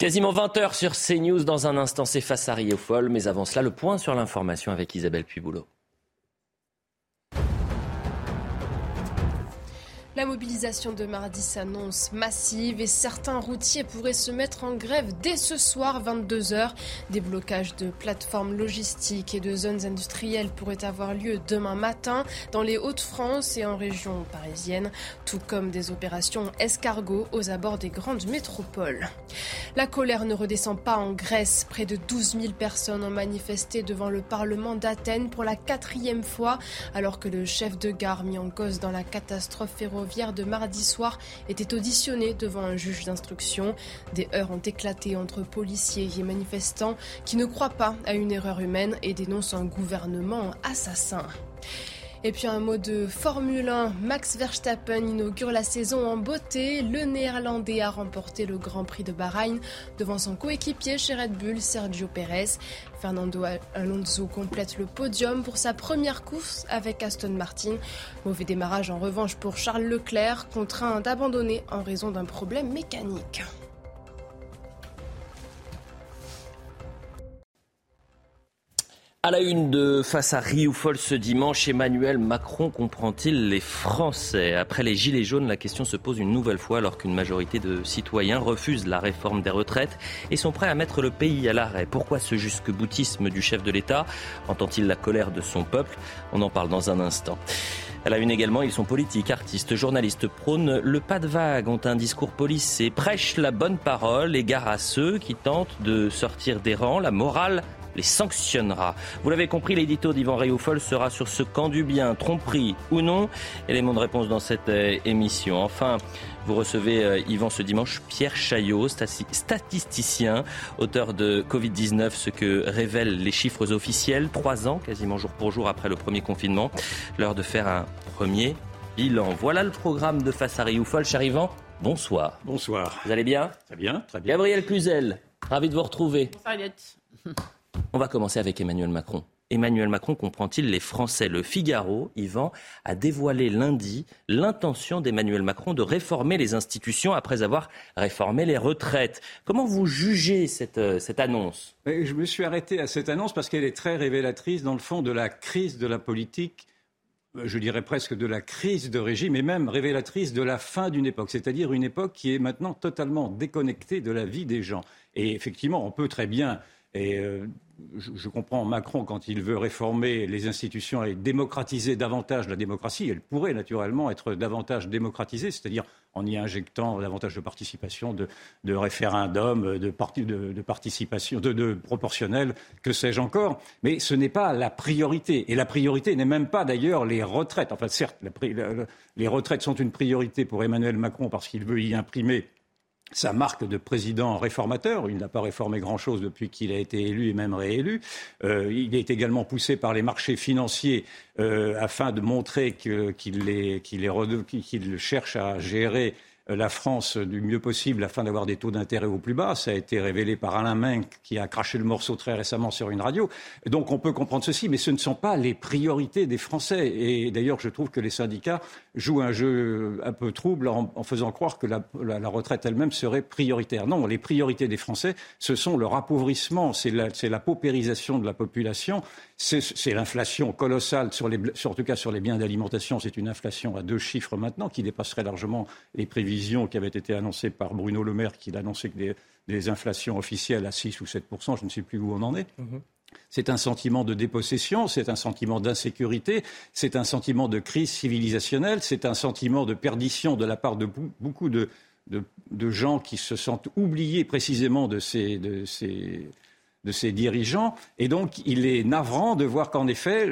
Quasiment 20h sur CNews. Dans un instant, c'est face à Rio Folle. Mais avant cela, le point sur l'information avec Isabelle Puiboulot. La mobilisation de mardi s'annonce massive et certains routiers pourraient se mettre en grève dès ce soir 22h. Des blocages de plateformes logistiques et de zones industrielles pourraient avoir lieu demain matin dans les Hauts-de-France et en région parisienne, tout comme des opérations escargots aux abords des grandes métropoles. La colère ne redescend pas en Grèce. Près de 12 000 personnes ont manifesté devant le Parlement d'Athènes pour la quatrième fois, alors que le chef de gare mis en cause dans la catastrophe ferroviaire de mardi soir était auditionné devant un juge d'instruction. Des heurts ont éclaté entre policiers et manifestants qui ne croient pas à une erreur humaine et dénoncent un gouvernement assassin. Et puis un mot de Formule 1. Max Verstappen inaugure la saison en beauté. Le néerlandais a remporté le Grand Prix de Bahreïn devant son coéquipier chez Red Bull, Sergio Perez. Fernando Alonso complète le podium pour sa première course avec Aston Martin. Mauvais démarrage en revanche pour Charles Leclerc, contraint d'abandonner en raison d'un problème mécanique. À la une de Face à Rioufol ce dimanche, Emmanuel Macron comprend-il les Français? Après les Gilets jaunes, la question se pose une nouvelle fois alors qu'une majorité de citoyens refusent la réforme des retraites et sont prêts à mettre le pays à l'arrêt. Pourquoi ce jusque-boutisme du chef de l'État? Entend-il la colère de son peuple? On en parle dans un instant. À la une également, ils sont politiques, artistes, journalistes, prônent le pas de vague, ont un discours policé, prêchent la bonne parole, égard à ceux qui tentent de sortir des rangs. La morale les sanctionnera. Vous l'avez compris, l'édito d'Yvan Réoufol sera sur ce camp du bien, tromperie ou non. Élément de réponse dans cette euh, émission. Enfin, vous recevez euh, Yvan ce dimanche Pierre Chaillot, statisticien, auteur de Covid-19, ce que révèlent les chiffres officiels, trois ans, quasiment jour pour jour après le premier confinement. L'heure de faire un premier bilan. Voilà le programme de Face à Rioufol. Cher Yvan, bonsoir. Bonsoir. Vous allez bien? Très bien, très bien. Gabriel Cluzel, ravi de vous retrouver. Bonsoir On va commencer avec Emmanuel Macron. Emmanuel Macron comprend-il les Français? Le Figaro, Yvan, a dévoilé lundi l'intention d'Emmanuel Macron de réformer les institutions après avoir réformé les retraites. Comment vous jugez cette, euh, cette annonce? Je me suis arrêté à cette annonce parce qu'elle est très révélatrice, dans le fond, de la crise de la politique euh, je dirais presque de la crise de régime et même révélatrice de la fin d'une époque, c'est-à-dire une époque qui est maintenant totalement déconnectée de la vie des gens. Et effectivement, on peut très bien et euh, je, comprends Macron quand il veut réformer les institutions et démocratiser davantage la démocratie. Elle pourrait naturellement être davantage démocratisée, c'est-à-dire en y injectant davantage de participation, de, de référendum, de, de, participation, de, proportionnel, que sais-je encore. Mais ce n'est pas la priorité. Et la priorité n'est même pas d'ailleurs les retraites. Enfin, certes, les retraites sont une priorité pour Emmanuel Macron parce qu'il veut y imprimer sa marque de président réformateur. Il n'a pas réformé grand-chose depuis qu'il a été élu et même réélu. Euh, il est également poussé par les marchés financiers euh, afin de montrer qu'il cherche à gérer la France du mieux possible afin d'avoir des taux d'intérêt au plus bas. Ça a été révélé par Alain Menck qui a craché le morceau très récemment sur une radio. Donc on peut comprendre ceci, mais ce ne sont pas les priorités des Français. Et d'ailleurs, je trouve que les syndicats jouent un jeu un peu trouble en, faisant croire que la, retraite elle-même serait prioritaire. Non, les priorités des Français, ce sont leur appauvrissement, c'est la, paupérisation de la population, c'est l'inflation colossale, sur les, en tout cas sur les biens d'alimentation, c'est une inflation à deux chiffres maintenant qui dépasserait largement les prévisions qui avaient été annoncées par Bruno Le Maire, qui annonçait que des, inflations officielles à 6 ou 7 je ne sais plus où on en est. Mm-hmm. C'est un sentiment de dépossession, c'est un sentiment d'insécurité, c'est un sentiment de crise civilisationnelle, c'est un sentiment de perdition de la part de beaucoup de, gens qui se sentent oubliés précisément de ces, de ces de ses dirigeants. Et donc, il est navrant de voir qu'en effet,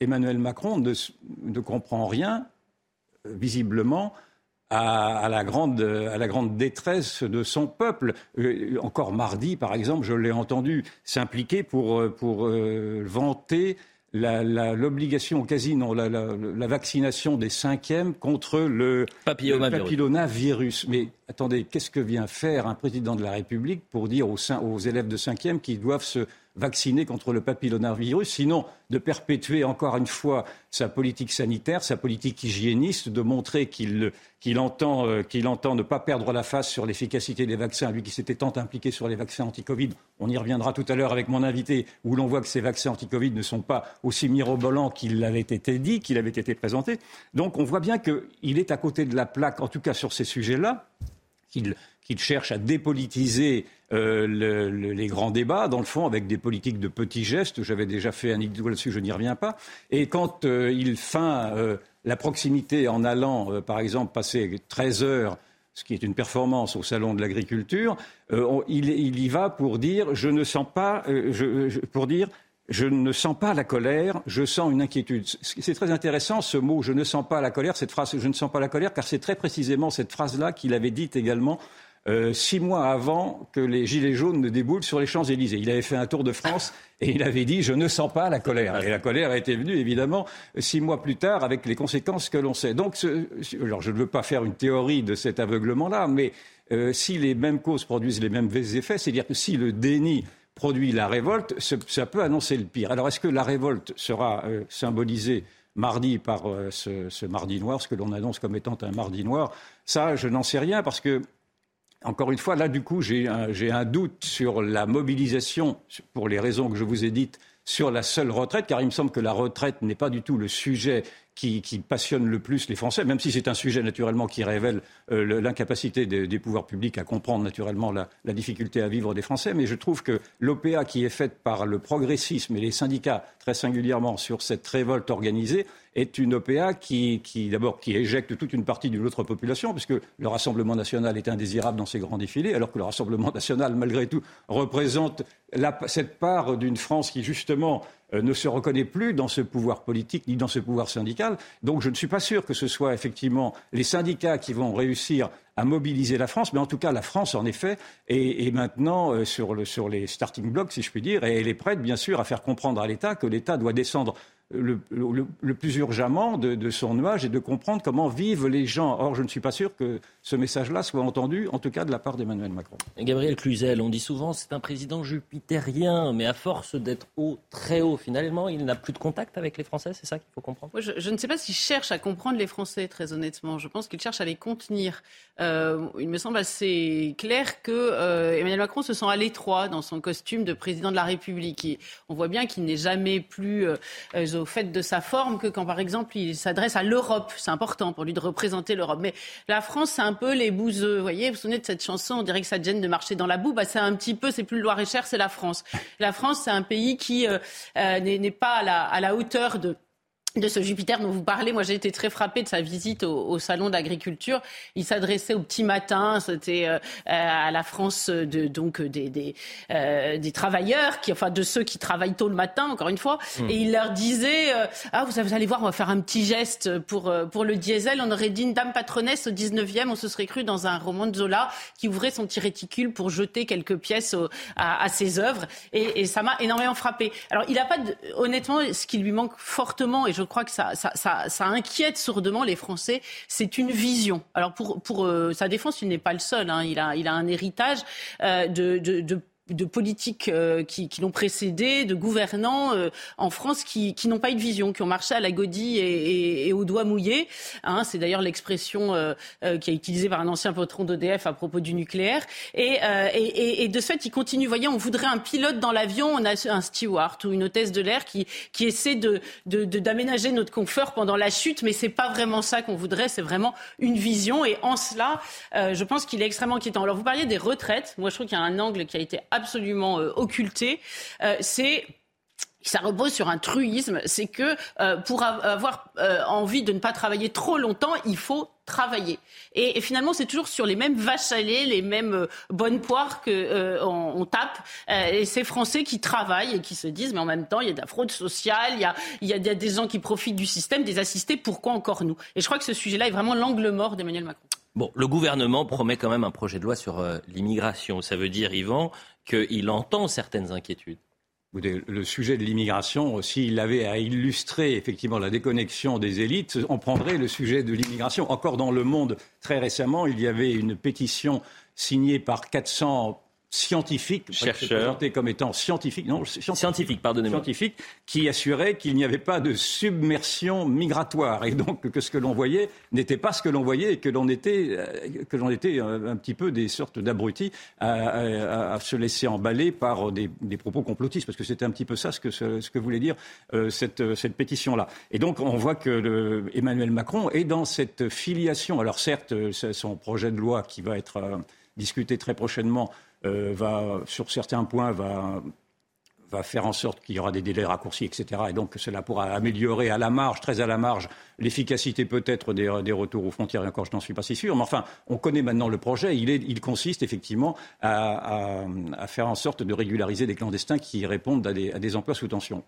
Emmanuel Macron ne, comprend rien, euh, visiblement, à, la grande, à la grande détresse de son peuple. Euh, encore mardi, par exemple, je l'ai entendu s'impliquer pour, pour euh, vanter l'obligation, quasi non, la, la, vaccination des cinquièmes contre le, papillomavirus. Mais attendez, qu'est-ce que vient faire un président de la République pour dire aux, aux élèves de cinquième qu'ils doivent se vacciner contre le papillomavirus, sinon de perpétuer encore une fois sa politique sanitaire, sa politique hygiéniste, de montrer qu'il entend, euh, entend, ne pas perdre la face sur l'efficacité des vaccins, lui qui s'était tant impliqué sur les vaccins anti-Covid. On y reviendra tout à l'heure avec mon invité, où l'on voit que ces vaccins anti-Covid ne sont pas aussi mirobolants qu'il avait été dit, qu'il avait été présenté. Donc on voit bien qu'il est à côté de la plaque, en tout cas sur ces sujets-là, qu'il cherche à dépolitiser euh, les grands débats, dans le fond, avec des politiques de petits gestes. J'avais déjà fait un idée là-dessus, je n'y reviens pas. Et quand euh, il feint euh, la proximité en allant, par exemple, passer 13 heures ce qui est une performance au salon de l'agriculture, il, y va pour dire je ne sens pas, pour dire je ne sens pas la colère, je sens une inquiétude. C'est très intéressant ce mot je ne sens pas la colère, cette phrase je ne sens pas la colère, car c'est très précisément cette phrase-là qu'il avait dite également euh, six mois avant que les Gilets jaunes ne déboulent sur les Champs-Élysées. Il avait fait un tour de France et il avait dit Je ne sens pas la colère. Et la colère était venue, évidemment, six mois plus tard avec les conséquences que l'on sait. Donc, alors je ne veux pas faire une théorie de cet aveuglement-là, mais euh, si les mêmes causes produisent les mêmes effets, c'est-à-dire que si le déni produit la révolte, ça peut annoncer le pire. Alors, est-ce que la révolte sera euh, symbolisée mardi par ce, ce, mardi noir, ce que l'on annonce comme étant un mardi noir? Ça, je n'en sais rien parce que encore une fois, là, du coup, j'ai un, doute sur la mobilisation, pour les raisons que je vous ai dites, sur la seule retraite, car il me semble que la retraite n'est pas du tout le sujet qui, passionne le plus les Français, même si c'est un sujet naturellement qui révèle euh, l'incapacité des, pouvoirs publics à comprendre naturellement la, la, difficulté à vivre des Français. Mais je trouve que l'OPA qui est faite par le progressisme et les syndicats très singulièrement sur cette révolte organisée est une OPA qui, d'abord, qui éjecte toute une partie d'une autre population, puisque le Rassemblement national est indésirable dans ces grands défilés, alors que le Rassemblement national, malgré tout, représente cette part d'une France qui, justement, euh, ne se reconnaît plus dans ce pouvoir politique ni dans ce pouvoir syndical. Donc je ne suis pas sûr que ce soit effectivement les syndicats qui vont réussir à mobiliser la France, mais en tout cas la France, en effet, est, maintenant euh, sur les starting blocks, si je puis dire, et elle est prête, bien sûr, à faire comprendre à l'État que l'État doit descendre le, plus urgemment de, son nuage et de comprendre comment vivent les gens. Or, je ne suis pas sûr que ce message-là soit entendu, en tout cas de la part d'Emmanuel Macron. Gabriel Cluzel, on dit souvent c'est un président jupitérien, mais à force d'être haut, très haut, finalement, il n'a plus de contact avec les Français, c'est ça qu'il faut comprendre? Je, ne sais pas s'il cherche à comprendre les Français, très honnêtement. Je pense qu'il cherche à les contenir. Euh, il me semble assez clair que euh, Emmanuel Macron se sent à l'étroit dans son costume de président de la République. on voit bien qu'il n'est jamais plus euh, au fait de sa forme que quand, par exemple, il s'adresse à l'Europe. C'est important pour lui de représenter l'Europe. Mais la France, c'est un peu les bouseux. Vous voyez, vous vous souvenez de cette chanson On dirait que ça gêne de marcher dans la boue. Bah, c'est un petit peu, c'est plus le Loir-et-Cher, c'est la France. La France, c'est un pays qui euh, euh, n'est pas à la, à la hauteur de de ce Jupiter dont vous parlez. Moi, j'ai été très frappée de sa visite au, salon d'agriculture. Il s'adressait au petit matin, c'était euh, à la France de donc des des, euh, des, travailleurs, qui enfin de ceux qui travaillent tôt le matin, encore une fois, hmm. et il leur disait euh, ah vous, allez voir, on va faire un petit geste pour pour le diesel. On aurait dit une dame patronesse au 19e, on se serait cru dans un roman de Zola qui ouvrait son petit réticule pour jeter quelques pièces à, à, ses œuvres, et, et ça m'a énormément frappé. Alors il a pas de, honnêtement ce qui lui manque fortement et je crois que ça, inquiète sourdement les Français, c'est une vision. Alors pour, euh, sa défense, il n'est pas le seul. Hein. Il, a, un héritage euh, de de politiques euh, qui, l'ont précédé, de gouvernants euh, en France qui, n'ont pas eu de vision, qui ont marché à la godille et, et, et au doigt mouillé. Hein, c'est d'ailleurs l'expression euh, qui est utilisée par un ancien patron d'EDF à propos du nucléaire. Et, de ce fait, il continue. Vous voyez, on voudrait un pilote dans l'avion, on a un steward ou une hôtesse de l'air qui, essaie d'aménager notre confort pendant la chute, mais c'est pas vraiment ça qu'on voudrait. C'est vraiment une vision. Et en cela, je pense qu'il est extrêmement inquiétant. Alors, vous parliez des retraites. Moi, je trouve qu'il y a un angle qui a été absolument euh, occulté, euh, c'est ça repose sur un truisme, c'est que euh, pour avoir envie de ne pas travailler trop longtemps, il faut travailler. Et, finalement, c'est toujours sur les mêmes vaches lait, les mêmes bonnes poires que on, tape. et ces Français qui travaillent et qui se disent, mais en même temps, il y a de la fraude sociale, il y a, des gens qui profitent du système, des assistés. Pourquoi encore nous? Et je crois que ce sujet-là est vraiment l'angle mort d'Emmanuel Macron. Bon, le gouvernement promet quand même un projet de loi sur l'immigration. Ça veut dire, Yvan, qu'il entend certaines inquiétudes. Le sujet de l'immigration, s'il avait à illustrer effectivement la déconnexion des élites, on prendrait le sujet de l'immigration. Encore dans le monde, très récemment, il y avait une pétition signée par 400 scientifique, chercheur, comme étant scientifique, non, scientifique, pardonnez-moi, scientifique, qui assurait qu'il n'y avait pas de submersion migratoire et donc que ce que l'on voyait n'était pas ce que l'on voyait et que l'on était, euh, que l'on était un, petit peu des sortes d'abrutis à, se laisser emballer par des, propos complotistes, parce que c'était un petit peu ça ce que, ce, que voulait dire euh, cette, cette pétition-là. Et donc on voit que le, Emmanuel Macron est dans cette filiation. Alors certes, son projet de loi qui va être euh, discuté très prochainement euh, va, sur certains points, va, va faire en sorte qu'il y aura des délais raccourcis, etc. Et donc cela pourra améliorer à la marge, très à la marge, l'efficacité peut-être des, retours aux frontières. Et encore, je n'en suis pas si sûr. Mais enfin, on connaît maintenant le projet. Il, est, il consiste effectivement à, faire en sorte de régulariser des clandestins qui répondent à des, à des emplois sous tension.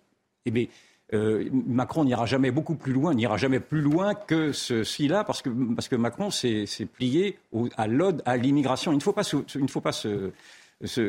Eh bien, euh, Macron n'ira jamais beaucoup plus loin, n'ira jamais plus loin que ceci-là, parce que, parce que Macron s'est plié à l'ode à l'immigration. Il ne faut pas, il ne faut pas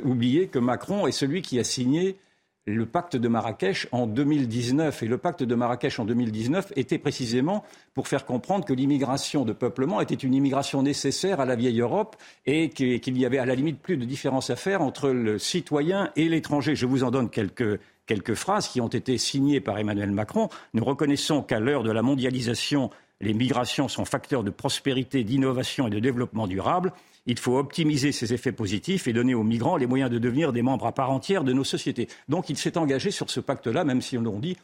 oublier que Macron est celui qui a signé le pacte de Marrakech en 2019. Et le pacte de Marrakech en 2019 était précisément pour faire comprendre que l'immigration de peuplement était une immigration nécessaire à la vieille Europe et qu'il y avait à la limite plus de différence à faire entre le citoyen et l'étranger. Je vous en donne quelques, quelques phrases qui ont été signées par Emmanuel Macron. Nous reconnaissons qu'à l'heure de la mondialisation, les migrations sont facteurs de prospérité, d'innovation et de développement durable. Il faut optimiser ces effets positifs et donner aux migrants les moyens de devenir des membres à part entière de nos sociétés. Donc il s'est engagé sur ce pacte-là, même si on dit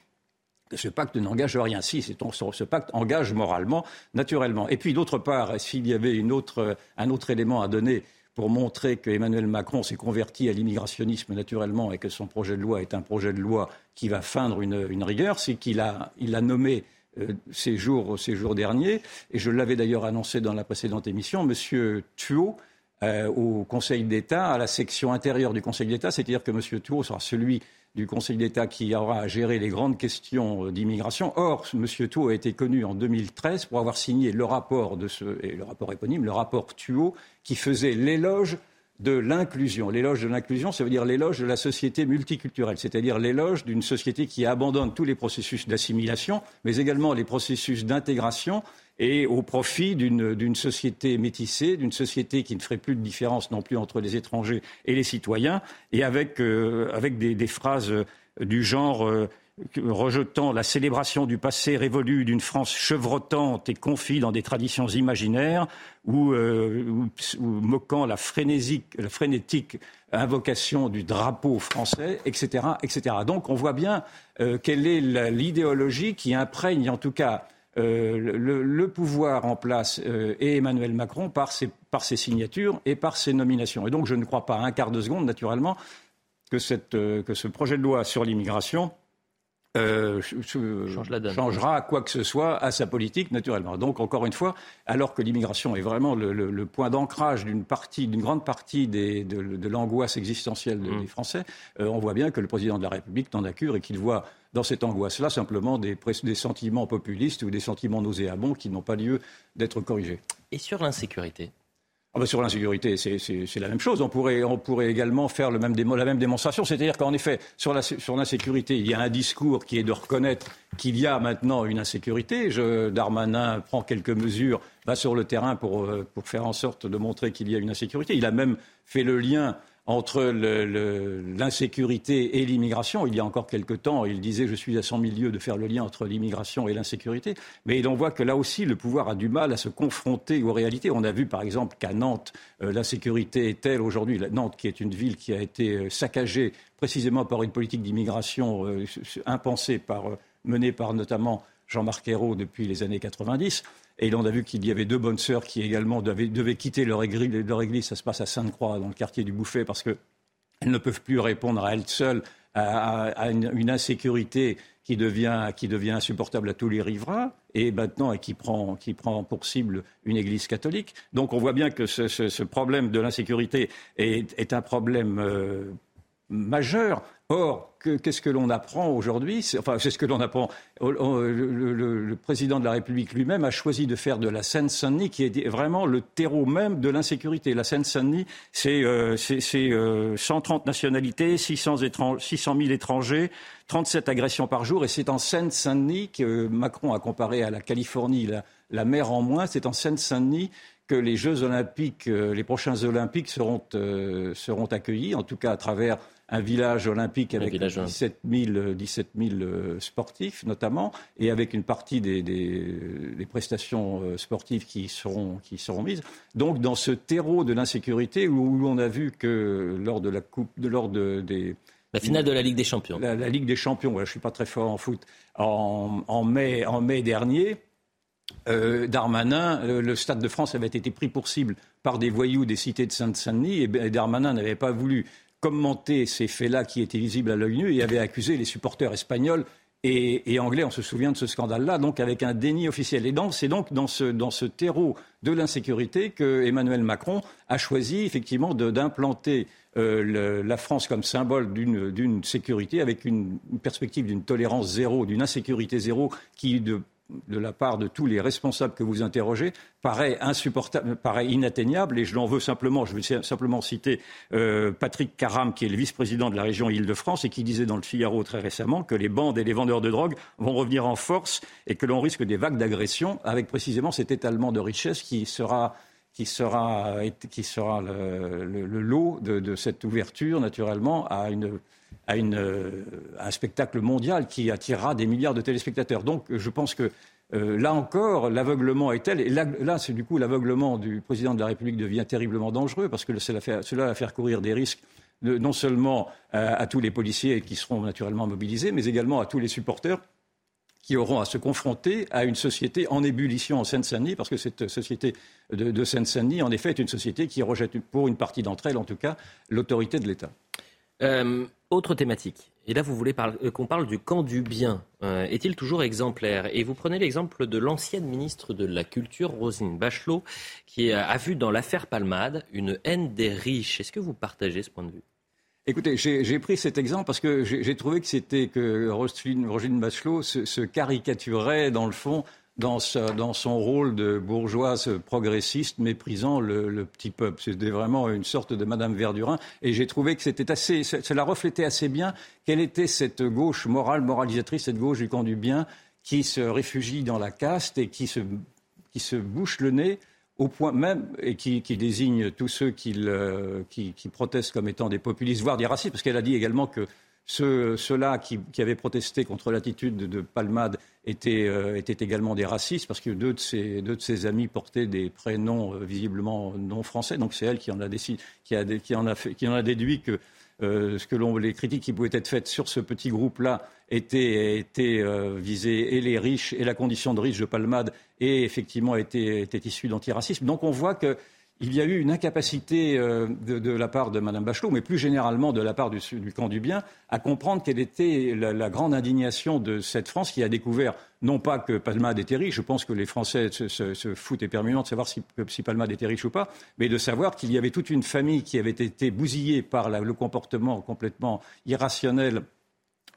que ce pacte n'engage rien. Si, ce pacte engage moralement, naturellement. Et puis d'autre part, s'il y avait un autre élément à donner pour montrer qu'Emmanuel Macron s'est converti à l'immigrationnisme naturellement et que son projet de loi est un projet de loi qui va feindre une, rigueur, c'est qu'il a, nommé euh, ces, jours, derniers, et je l'avais d'ailleurs annoncé dans la précédente émission, M. Thuot euh, au Conseil d'État, à la section intérieure du Conseil d'État, c'est-à-dire que M. Thuot sera celui du Conseil d'État qui aura à gérer les grandes questions euh, d'immigration. Or, M. Thuot a été connu en 2013 pour avoir signé le rapport de ce, et le rapport éponyme, le rapport Thuot, qui faisait l'éloge de l'inclusion. L'éloge de l'inclusion, ça veut dire l'éloge de la société multiculturelle, c'est-à-dire l'éloge d'une société qui abandonne tous les processus d'assimilation, mais également les processus d'intégration et au profit d'une société métissée, d'une société qui ne ferait plus de différence non plus entre les étrangers et les citoyens, et avec, euh, avec des, phrases du genre euh, rejetant la célébration du passé révolu d'une France chevrotante et confie dans des traditions imaginaires, ou, euh, moquant la, la frénétique invocation du drapeau français, etc., etc. Donc on voit bien quelle est l'idéologie qui imprègne en tout cas euh, le, pouvoir en place euh, et Emmanuel Macron par ses, signatures et par ses nominations. Et donc je ne crois pas un quart de seconde, naturellement, que, euh, que ce projet de loi sur l'immigration euh, changera quoi que ce soit à sa politique, naturellement. Donc, encore une fois, alors que l'immigration est vraiment le, point d'ancrage d'une partie, d'une grande partie de, l'angoisse existentielle mmh. des Français, on voit bien que le président de la République n'en a cure et qu'il voit dans cette angoisse-là simplement des, des sentiments populistes ou des sentiments nauséabonds qui n'ont pas lieu d'être corrigés. Et sur l'insécurité ah ben, sur l'insécurité, c'est la même chose. On pourrait, également faire la même démonstration. C'est-à-dire qu'en effet, sur l'insécurité, il y a un discours qui est de reconnaître qu'il y a maintenant une insécurité. Je, Darmanin prend quelques mesures, va sur le terrain pour, euh, pour faire en sorte de montrer qu'il y a une insécurité. Il a même fait le lien entre l'insécurité et l'immigration. Il y a encore quelque temps, il disait je suis à 100 000 de faire le lien entre l'immigration et l'insécurité. Mais on voit que là aussi, le pouvoir a du mal à se confronter aux réalités. On a vu par exemple qu'à Nantes, euh, l'insécurité est telle aujourd'hui, Nantes qui est une ville qui a été euh, saccagée précisément par une politique d'immigration euh, impensée par, menée par notamment Jean-Marc Ayrault depuis les années 90. Et on a vu qu'il y avait deux bonnes sœurs qui également devaient, quitter leur église, Ça se passe à Sainte-Croix, dans le quartier du Bouffet, parce qu'elles ne peuvent plus répondre à elles seules à, une, insécurité qui devient, insupportable à tous les riverains, et maintenant et qui prend, qui prend pour cible une Église catholique. Donc on voit bien que ce, problème de l'insécurité est, un problème euh, majeur. Or, qu'est-ce que l'on apprend aujourd'hui Enfin, c'est ce que l'on apprend. Le, président de la République lui-même a choisi de faire de la Seine-Saint-Denis, qui est vraiment le terreau même de l'insécurité. La Seine-Saint-Denis, c'est 130 euh, nationalités, 600, 600 000 étrangers, 37 agressions par jour. Et c'est en Seine-Saint-Denis que Macron a comparé à la Californie la, mer en moins. C'est en Seine-Saint-Denis que les Jeux olympiques, euh, les prochains Olympiques seront, euh, seront accueillis, en tout cas à travers un village olympique avec 17 000, 17 000, sportifs notamment, et avec une partie des, des, prestations euh, sportives qui seront, qui seront mises. Donc dans ce terreau de l'insécurité où, on a vu que lors de la coupe, lors de, des la finale de la Ligue des Champions. La, Ligue des Champions, je ne suis pas très fort en foot. En, en, mai, en mai dernier, euh, Darmanin, le, Stade de France avait été pris pour cible par des voyous des cités de Saint-Denis et Darmanin n'avait pas voulu commenté ces faits-là qui étaient visibles à l'œil nu et avait accusé les supporters espagnols et, anglais, on se souvient de ce scandale-là, donc avec un déni officiel. Et c'est donc dans ce, dans ce terreau de l'insécurité que Emmanuel Macron a choisi effectivement d'implanter euh, la France comme symbole d'une sécurité avec une, une perspective d'une tolérance zéro, d'une insécurité zéro qui de de la part de tous les responsables que vous interrogez paraît insupportable, paraît inatteignable. Et je l'en veux simplement, je vais simplement citer euh, Patrick Caram, qui est le vice-président de la région Île-de-France et qui disait dans le Figaro très récemment que les bandes et les vendeurs de drogue vont revenir en force et que l'on risque des vagues d'agression avec précisément cet étalement de richesse qui sera qui sera, qui sera le, lot de, cette ouverture, naturellement, à une à, euh, un spectacle mondial qui attirera des milliards de téléspectateurs. Donc je pense que euh, là encore, l'aveuglement est tel, et là, c'est du coup l'aveuglement du président de la République devient terriblement dangereux parce que cela, va faire courir des risques non seulement à, tous les policiers qui seront naturellement mobilisés, mais également à tous les supporters qui auront à se confronter à une société en ébullition en Seine-Saint-Denis, parce que cette société de, Seine-Saint-Denis, en effet, est une société qui rejette, pour une partie d'entre elles en tout cas, l'autorité de l'État. Euh, autre thématique. Et là, vous voulez euh, qu'on parle du camp du bien. Euh, est-il toujours exemplaire? Et vous prenez l'exemple de l'ancienne ministre de la Culture, Rosine Bachelot, qui a vu dans l'affaire Palmade une haine des riches. Est-ce que vous partagez ce point de vue? Écoutez, j'ai pris cet exemple parce que j'ai trouvé que c'était que Rosine, Bachelot se, caricaturait dans le fond dans, son rôle de bourgeoise progressiste méprisant le, petit peuple. C'était vraiment une sorte de Madame Verdurin. Et j'ai trouvé que c'était assez, cela reflétait assez bien quelle était cette gauche morale, moralisatrice, cette gauche du camp du bien qui se réfugie dans la caste et se, qui se bouche le nez au point même, et qui, désigne tous ceux qui, protestent comme étant des populistes, voire des racistes, parce qu'elle a dit également que ceux-là qui, avaient protesté contre l'attitude de, Palmade euh, étaient, également des racistes parce que deux de ses, deux de ses amis portaient des prénoms euh, visiblement non français. Donc c'est elle qui, en a qui en a déduit que euh, ce que l'on, les critiques qui pouvaient être faites sur ce petit groupe-là étaient, étaient visées et les riches et la condition de riche de Palmade et effectivement étaient, étaient issues d'antiracisme. Donc on voit que il y a eu une incapacité euh, de, la part de Mme Bachelot, mais plus généralement de la part du, camp du bien, à comprendre quelle était la, grande indignation de cette France qui a découvert non pas que Palmade était riche, je pense que les Français se, foutent épermunément de savoir si, si, Palmade était riche ou pas, mais de savoir qu'il y avait toute une famille qui avait été bousillée par le comportement complètement irrationnel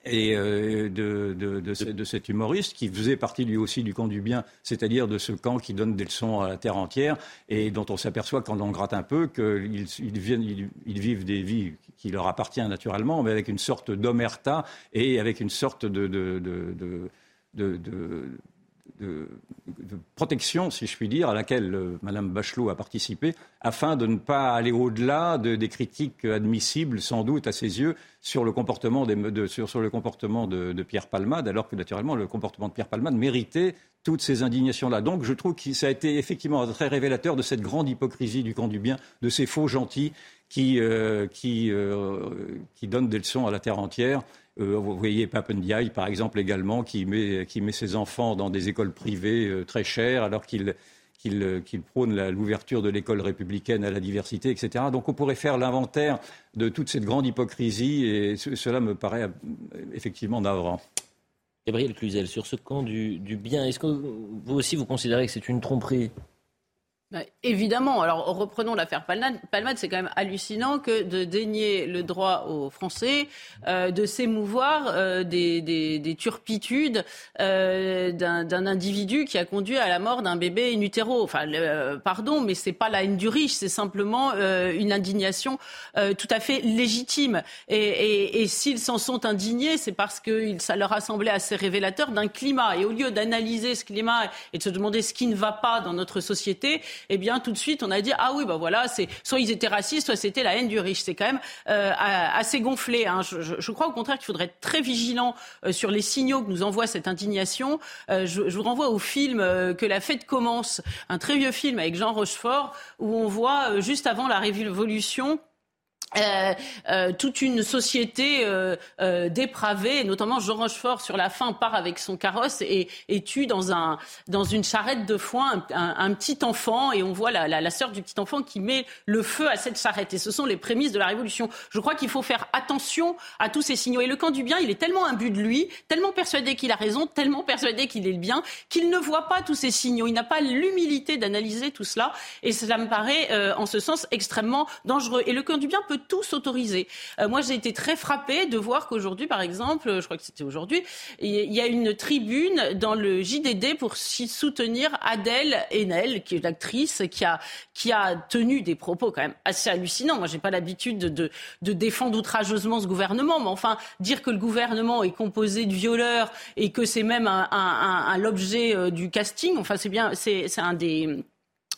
et euh, de, de, de, cet humoriste qui faisait partie lui aussi du camp du bien, c'est-à-dire de ce camp qui donne des leçons à la terre entière et dont on s'aperçoit quand on gratte un peu qu'ils ils, vivent des vies qui leur appartiennent naturellement, mais avec une sorte d'omerta et avec une sorte de de, protection, si je puis dire, à laquelle euh, Mme Bachelot a participé, afin de ne pas aller au-delà des critiques admissibles, sans doute, à ses yeux, sur le comportement, de, de, Pierre Palmade, alors que, naturellement, le comportement de Pierre Palmade méritait toutes ces indignations-là. Donc, je trouve que ça a été effectivement très révélateur de cette grande hypocrisie du camp du bien, de ces faux gentils qui, euh, euh, qui donnent des leçons à la terre entière euh, vous voyez Papendiaï, par exemple, également, qui met, ses enfants dans des écoles privées euh, très chères, alors qu'il prône l'ouverture de l'école républicaine à la diversité, etc. Donc on pourrait faire l'inventaire de toute cette grande hypocrisie, et cela me paraît euh, effectivement navrant. Gabriel Cluzel, sur ce camp du, bien, est-ce que vous aussi vous considérez que c'est une tromperie? Bah, évidemment. Alors reprenons l'affaire Palmade. C'est quand même hallucinant que de dénier le droit aux Français euh, de s'émouvoir euh, des, des, des, turpitudes euh, d'un individu qui a conduit à la mort d'un bébé in utero. Enfin, pardon, mais c'est pas la haine du riche, c'est simplement une indignation tout à fait légitime. Et s'ils s'en sont indignés, c'est parce que ça leur a semblé assez révélateur d'un climat. Et au lieu d'analyser ce climat et de se demander ce qui ne va pas dans notre société, eh bien tout de suite on a dit ah oui ben voilà c'est soit ils étaient racistes, soit c'était la haine du riche. C'est quand même euh, assez gonflé. Hein. Je, crois au contraire qu'il faudrait être très vigilant euh, sur les signaux que nous envoie cette indignation. Euh, je, vous renvoie au film que la fête commence, un très vieux film avec Jean Rochefort où on voit juste avant la révolution euh, euh, toute une société euh, dépravée, notamment Jean Rochefort sur la fin part avec son carrosse et, tue dans un dans une charrette de foin un, petit enfant. Et on voit la, la, la, sœur du petit enfant qui met le feu à cette charrette. Et ce sont les prémices de la révolution. Je crois qu'il faut faire attention à tous ces signaux. Et le camp du bien il est tellement imbu de lui, tellement persuadé qu'il a raison, tellement persuadé qu'il est le bien qu'il ne voit pas tous ces signaux. Il n'a pas l'humilité d'analyser tout cela. Et cela me paraît en ce sens extrêmement dangereux. Et le camp du bien peut tous autorisés. Euh, moi, j'ai été très frappée de voir qu'aujourd'hui, par exemple, je crois que c'était aujourd'hui, il y a une tribune dans le JDD pour soutenir Adèle Haenel, qui est l'actrice qui a, qui a tenu des propos quand même assez hallucinants. Moi, j'ai pas l'habitude de, de, défendre outrageusement ce gouvernement, mais enfin, dire que le gouvernement est composé de violeurs et que c'est même un, un l'objet euh, du casting, enfin, c'est bien, c'est un des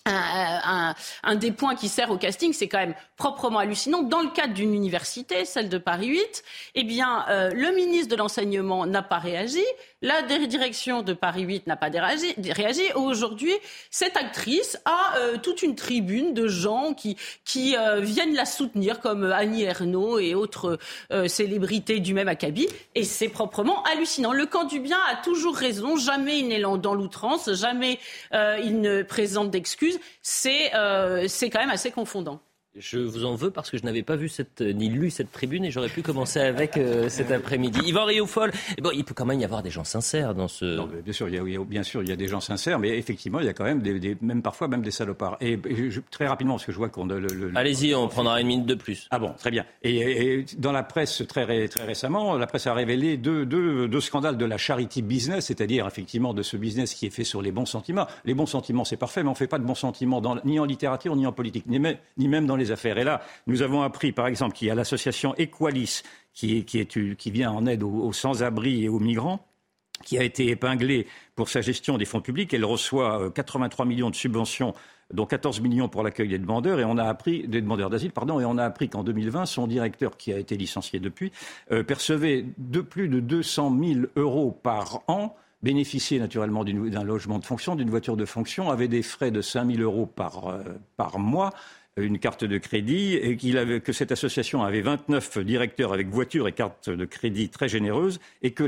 un, un, des points qui sert au casting, c'est quand même proprement hallucinant. Dans le cadre d'une université, celle de Paris 8, eh bien, euh, le ministre de l'enseignement n'a pas réagi, la direction de Paris 8 n'a pas réagi. Aujourd'hui, cette actrice a euh, toute une tribune de gens qui, qui euh, viennent la soutenir, comme Annie Ernaux et autres célébrités du même acabit, et c'est proprement hallucinant. Le camp du bien a toujours raison, jamais il n'est dans l'outrance, jamais il ne présente d'excuses euh, c'est quand même assez confondant. Je vous en veux parce que je n'avais pas vu cette, ni lu cette tribune et j'aurais pu commencer avec euh, cet après-midi. Yvan Rioufol, bon, il peut quand même y avoir des gens sincères dans ce. Non, bien sûr, il y, a, bien sûr, il y a des gens sincères, mais effectivement, il y a quand même des, même parfois même des salopards. Et, très rapidement, parce que je vois qu'on. Le, Allez-y, on prendra une minute de plus. Ah bon, très bien. Et, dans la presse très, très récemment, la presse a révélé deux, deux, deux scandales de la charity business, c'est-à-dire effectivement de ce business qui est fait sur les bons sentiments. Les bons sentiments, c'est parfait, mais on ne fait pas de bons sentiments dans, ni en littérature ni en politique, ni, même, ni même dans les affaires. Et là, nous avons appris, par exemple, qu'il y a l'association Equalis qui, vient en aide aux, sans-abri et aux migrants qui a été épinglée pour sa gestion des fonds publics. Elle reçoit 83 euh, millions de subventions dont 14 millions pour l'accueil des demandeurs et on a appris des demandeurs d'asile pardon et on a appris qu'en 2020 son directeur qui a été licencié depuis euh, percevait de plus de 200 000 euros par an bénéficiait naturellement d'un logement de fonction, d'une voiture de fonction, avait des frais de 5 000 euros par, euh, par mois, une carte de crédit et qu'il avait, que cette association avait 29 directeurs avec voiture et carte de crédit très généreuses et que,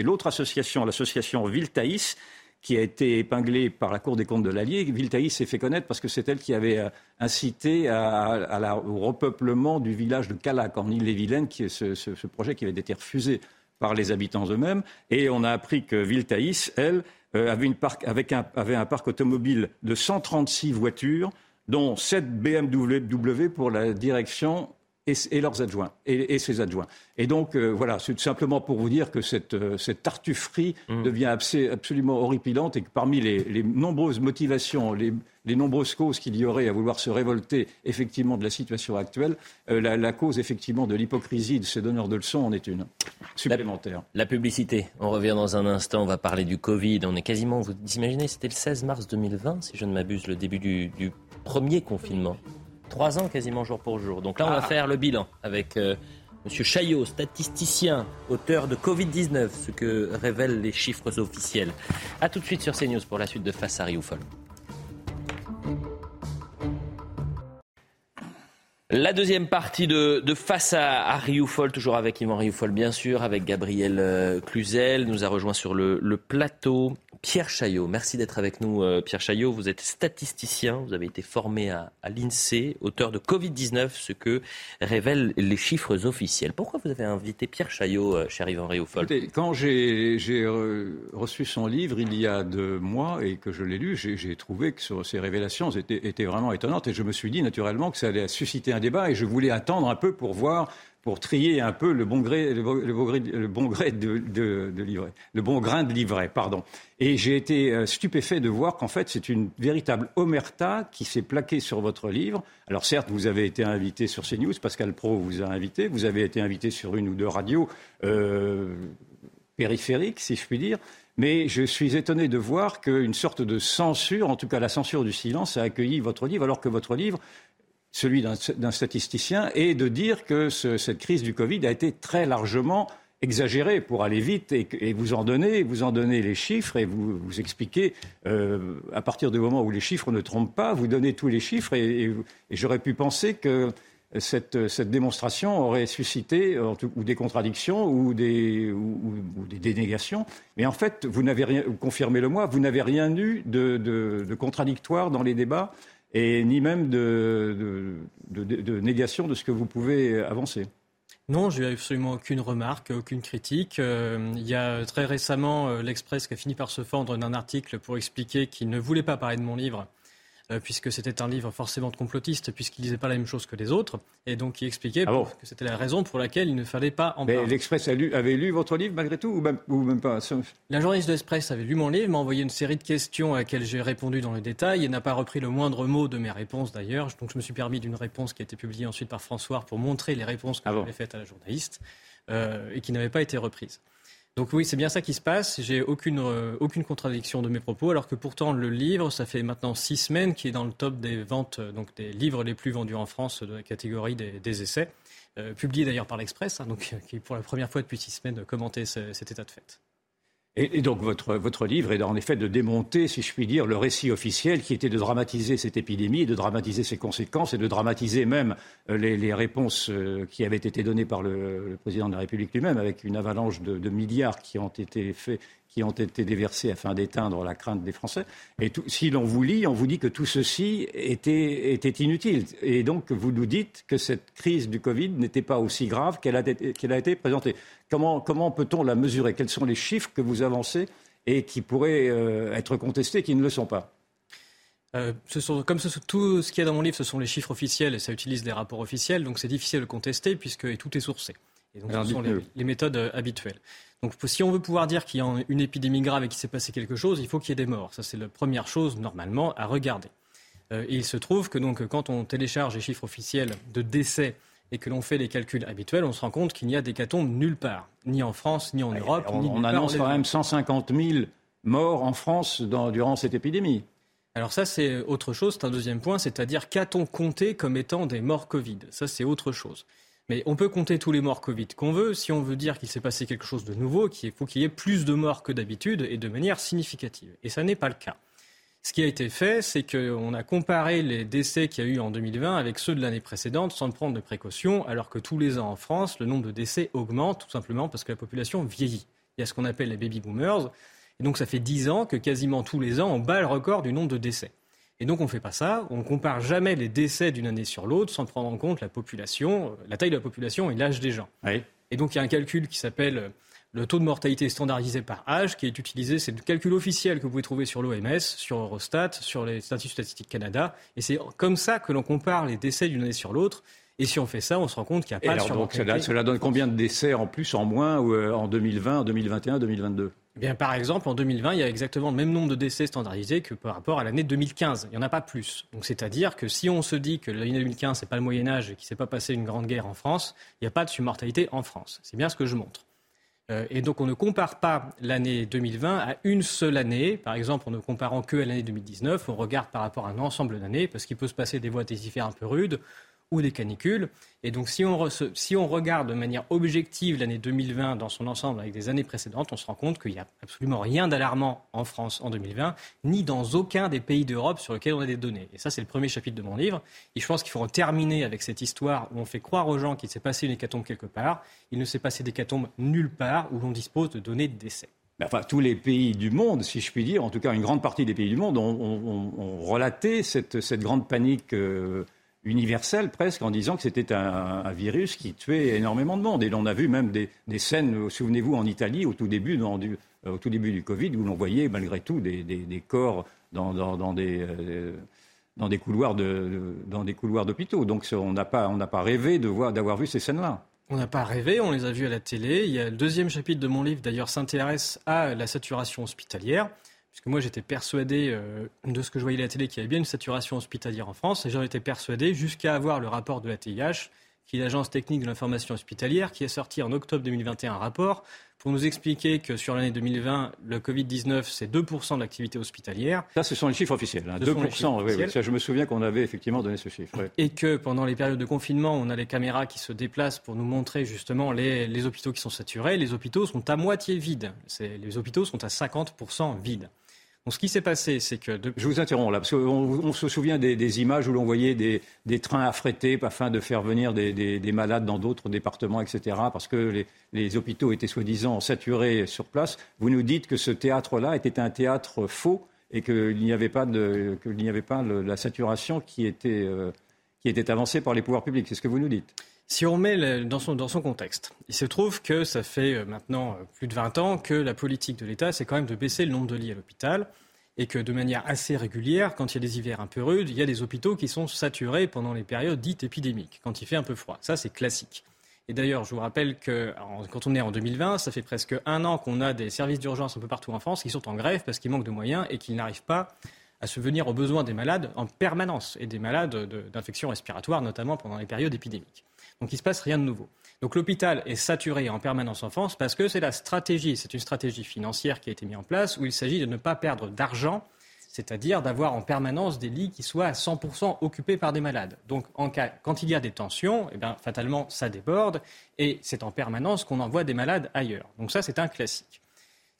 l'autre association, l'association Viltaïs, qui a été épinglée par la Cour des comptes de l'Allier, Viltaïs s'est fait connaître parce que c'est elle qui avait euh, incité à, au repeuplement du village de Calac en Île-et-Vilaine, ce, projet qui avait été refusé par les habitants eux-mêmes. Et on a appris que Viltaïs, elle, euh, avait un parc automobile de 136 voitures dont 7 BMW pour la direction et, leurs adjoints et, ses adjoints. Et donc euh, voilà, c'est tout simplement pour vous dire que cette, euh, cette tartufferie mmh. devient absolument horripilante et que parmi les, nombreuses motivations, les, nombreuses causes qu'il y aurait à vouloir se révolter effectivement de la situation actuelle, euh, la, cause effectivement de l'hypocrisie de ces donneurs de leçons en est une supplémentaire. La, publicité, on revient dans un instant, on va parler du Covid. On est quasiment, vous imaginez, c'était le 16 mars 2020, si je ne m'abuse, le début du, du premier confinement. Trois ans quasiment jour pour jour. Donc là, on va ah. faire le bilan avec euh, Monsieur Chaillot, statisticien, auteur de Covid-19, ce que révèlent les chiffres officiels. A tout de suite sur CNews pour la suite de Face à Rioufol. La deuxième partie de, Face à, à, Rioufol, toujours avec Yvan Rioufol bien sûr, avec Gabriel euh, Cluzel, nous a rejoint sur le, plateau Pierre Chaillot. Merci d'être avec nous, euh, Pierre Chaillot. Vous êtes statisticien, vous avez été formé à, l'INSEE, auteur de Covid-19, ce que révèlent les chiffres officiels. Pourquoi vous avez invité Pierre Chaillot, euh, cher Yvan Rioufol Quand j'ai reçu son livre il y a deux mois et que je l'ai lu, j'ai trouvé que ces révélations étaient vraiment étonnantes et je me suis dit naturellement que ça allait susciter un débat et je voulais attendre un peu pour voir pour trier un peu le bon gré, de, livret, le bon grain de livret, pardon. Et j'ai été euh, stupéfait de voir qu'en fait c'est une véritable omerta qui s'est plaquée sur votre livre. Alors certes, vous avez été invité sur CNews, Pascal Pro vous a invité, vous avez été invité sur une ou deux radios euh, périphériques, si je puis dire. Mais je suis étonné de voir qu'une sorte de censure, en tout cas la censure du silence, a accueilli votre livre, alors que votre livre celui d'un statisticien, et de dire que cette crise du Covid a été très largement exagérée pour aller vite et, vous en donner, vous en donnez les chiffres et vous, vous expliquez euh, à partir du moment où les chiffres ne trompent pas, vous donnez tous les chiffres et, j'aurais pu penser que cette, démonstration aurait suscité ou des contradictions ou des, dénégations. Mais en fait, vous n'avez rien, confirmez-le moi, vous n'avez rien eu de contradictoire dans les débats et ni même de, négation de ce que vous pouvez avancer. Non, je n'ai absolument aucune remarque, aucune critique. Euh, il y a très récemment euh, l'Express qui a fini par se fendre d'un article pour expliquer qu'il ne voulait pas parler de mon livre puisque c'était un livre forcément de complotiste, puisqu'il disait pas la même chose que les autres, et donc il expliquait ah que c'était la raison pour laquelle il ne fallait pas en parler. Mais l'Express avait lu votre livre malgré tout, ou même, ou même pas La journaliste de l'Express avait lu mon livre, m'a envoyé une série de questions à laquelle j'ai répondu dans le détail, et n'a pas repris le moindre mot de mes réponses d'ailleurs, donc je me suis permis d'une réponse qui a été publiée ensuite par François pour montrer les réponses que ah j'avais faites à la journaliste, euh, et qui n'avaient pas été reprises. Donc oui, c'est bien ça qui se passe. J'ai aucune, euh, aucune contradiction de mes propos, alors que pourtant le livre, ça fait maintenant six semaines qu'il est dans le top des ventes, euh, donc des livres les plus vendus en France de la catégorie des, essais, euh, publié d'ailleurs par l'Express, hein, donc qui pour la première fois depuis six semaines commentait cet état de fait. Et, donc votre, livre est en effet de démonter, si je puis dire, le récit officiel qui était de dramatiser cette épidémie, de dramatiser ses conséquences et de dramatiser même euh, les, réponses euh, qui avaient été données par le, président de la République lui-même, avec une avalanche de milliards qui ont été faits qui ont été déversés afin d'éteindre la crainte des Français. Et si l'on vous lit, on vous dit que tout ceci était, inutile. Et donc, vous nous dites que cette crise du Covid n'était pas aussi grave qu'elle a, été présentée. Comment, peut-on la mesurer? Quels sont les chiffres que vous avancez et qui pourraient euh, être contestés qui ne le sont pas? Euh, comme tout ce qu'il y a dans mon livre, ce sont les chiffres officiels et ça utilise des rapports officiels, donc c'est difficile de contester puisque tout est sourcé. Et donc, ce sont les, méthodes euh, habituelles. Donc, si on veut pouvoir dire qu'il y a une épidémie grave et qu'il s'est passé quelque chose, il faut qu'il y ait des morts. Ça, c'est la première chose, normalement, à regarder. Euh, et il se trouve que donc, quand on télécharge les chiffres officiels de décès et que l'on fait les calculs habituels, on se rend compte qu'il n'y a d'hécatombe nulle part, ni en France, ni en Europe. On, ni on annonce quand même 150 000 morts en France durant cette épidémie. Alors ça, c'est autre chose, c'est un deuxième point, c'est-à-dire qu'a-t-on compté comme étant des morts Covid? Ça, c'est autre chose. Mais on peut compter tous les morts Covid qu'on veut. Si on veut dire qu'il s'est passé quelque chose de nouveau, qu'il faut qu'il y ait plus de morts que d'habitude et de manière significative. Et ça n'est pas le cas. Ce qui a été fait, c'est qu'on a comparé les décès qu'il y a eu en 2020 avec ceux de l'année précédente sans prendre de précautions, alors que tous les ans en France, le nombre de décès augmente tout simplement parce que la population vieillit. Il y a ce qu'on appelle les baby boomers. Et donc ça fait 10 ans que quasiment tous les ans, on bat le record du nombre de décès. Et donc on ne fait pas ça, on ne compare jamais les décès d'une année sur l'autre sans prendre en compte la population, la taille de la population et l'âge des gens. Et donc il y a un calcul qui s'appelle euh, le taux de mortalité standardisé par âge qui est utilisé, c'est le calcul officiel que vous pouvez trouver sur l'OMS, sur Eurostat, sur les statistiques statistiques Canada. Et c'est comme ça que l'on compare les décès d'une année sur l'autre. Et si on fait ça, on se rend compte qu'il n'y a pas de alors, donc cela, cela, donne combien de décès en plus, en moins, euh, en 2020, en 2021, 2022 eh bien, par exemple, en 2020, il y a exactement le même nombre de décès standardisés que par rapport à l'année 2015. Il n'y en a pas plus. Donc, c'est-à-dire que si on se dit que l'année 2015, c'est pas le Moyen Âge et qu'il s'est pas passé une grande guerre en France, il n'y a pas de submortalité en France. C'est bien ce que je montre. Euh, et donc, on ne compare pas l'année 2020 à une seule année. Par exemple, en ne comparant que à l'année 2019, on regarde par rapport à un ensemble d'années, parce qu'il peut se passer des voies testifères un peu rudes ou des canicules. Et donc, si on, si on regarde de manière objective l'année 2020 dans son ensemble avec des années précédentes, on se rend compte qu'il n'y a absolument rien d'alarmant en France en 2020, ni dans aucun des pays d'Europe sur lesquels on a des données. Et ça, c'est le premier chapitre de mon livre. Et je pense qu'il faut en terminer avec cette histoire où on fait croire aux gens qu'il s'est passé une hécatombe quelque part. Il ne s'est passé d'hécatombe nulle part où l'on dispose de données de décès. enfin, tous les pays du monde, si je puis dire, en tout cas une grande partie des pays du monde, ont, relaté cette, cette, grande panique euh, universelle presque en disant que c'était un, virus qui tuait énormément de monde. Et l'on a vu même des, scènes, souvenez-vous, en Italie, au tout début, du, au tout début du Covid, où l'on voyait malgré tout des, des, corps dans, dans, des... Euh, dans des couloirs de, dans des couloirs d'hôpitaux. Donc on n'a pas, on n'a pas rêvé de voir, d'avoir vu ces scènes-là. On n'a pas rêvé, on les a vus à la télé. Il y a le deuxième chapitre de mon livre, d'ailleurs, s'intéresse à la saturation hospitalière. Puisque moi, j'étais persuadé euh, de ce que je voyais à la télé qu'il y avait bien une saturation hospitalière en France. Et j'en étais persuadé jusqu'à avoir le rapport de la TIH, qui est l'agence technique de l'information hospitalière, qui a sorti en octobre 2021 un rapport pour nous expliquer que sur l'année 2020, le Covid-19, c'est 2% de l'activité hospitalière. Ça, ce sont les chiffres officiels. 2%, hein. oui, oui. je me souviens qu'on avait effectivement donné ce chiffre. Et que pendant les périodes de confinement, on a les caméras qui se déplacent pour nous montrer justement les, les hôpitaux qui sont saturés. Les hôpitaux sont à moitié vides. Les hôpitaux sont à 50% vides ce qui s'est passé, c'est que... Je vous interromps là, parce qu'on se souvient des, images où l'on voyait des, trains affrétés afin de faire venir des, malades dans d'autres départements, etc., parce que les, hôpitaux étaient soi-disant saturés sur place. Vous nous dites que ce théâtre-là était un théâtre faux et qu'il n'y avait pas, de, n'y avait pas la saturation qui était, euh, qui était avancée par les pouvoirs publics. C'est ce que vous nous dites si on met dans son, contexte, il se trouve que ça fait euh, maintenant euh, plus de 20 ans que la politique de l'État, c'est quand même de baisser le nombre de lits à l'hôpital et que de manière assez régulière, quand il y a des hivers un peu rudes, il y a des hôpitaux qui sont saturés pendant les périodes dites épidémiques, quand il fait un peu froid. Ça, c'est classique. Et d'ailleurs, je vous rappelle que quand on est en 2020, ça fait presque un an qu'on a des services d'urgence un peu partout en France qui sont en grève parce qu'ils manquent de moyens et qu'ils n'arrivent pas à se venir aux besoins des malades en permanence et des malades d'infections respiratoires, notamment pendant les périodes épidémiques. Donc il ne se passe rien de nouveau. Donc l'hôpital est saturé en permanence en France parce que c'est la stratégie, c'est une stratégie financière qui a été mise en place où il s'agit de ne pas perdre d'argent, c'est-à-dire d'avoir en permanence des lits qui soient à 100% occupés par des malades. Donc en cas, quand il y a des tensions, eh bien, fatalement ça déborde et c'est en permanence qu'on envoie des malades ailleurs. Donc ça c'est un classique.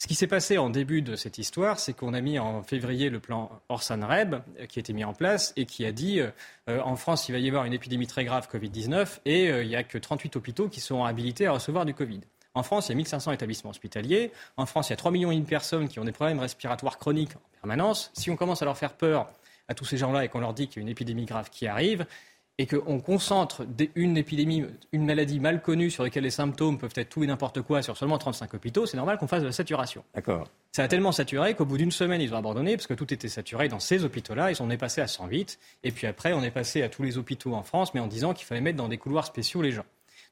Ce qui s'est passé en début de cette histoire, c'est qu'on a mis en février le plan Orsan-Reb, euh, qui a été mis en place et qui a dit euh, euh, en France, il va y avoir une épidémie très grave Covid-19 et il n'y a que 38 hôpitaux qui seront habilités à recevoir du Covid. En France, il y a 1500 établissements hospitaliers. En France, il y a 3 millions de personnes qui ont des problèmes respiratoires chroniques en permanence. Si on commence à leur faire peur à tous ces gens-là et qu'on leur dit qu'il y a une épidémie grave qui arrive, et qu'on concentre une épidémie, une maladie mal connue sur laquelle les symptômes peuvent être tout et n'importe quoi sur seulement 35 hôpitaux, c'est normal qu'on fasse de la saturation. D'accord. Ça a tellement saturé qu'au bout d'une semaine, ils ont abandonné parce que tout était saturé dans ces hôpitaux-là. Ils sont passé à 108. Et puis après, on est passé à tous les hôpitaux en France, mais en disant qu'il fallait mettre dans des couloirs spéciaux les gens.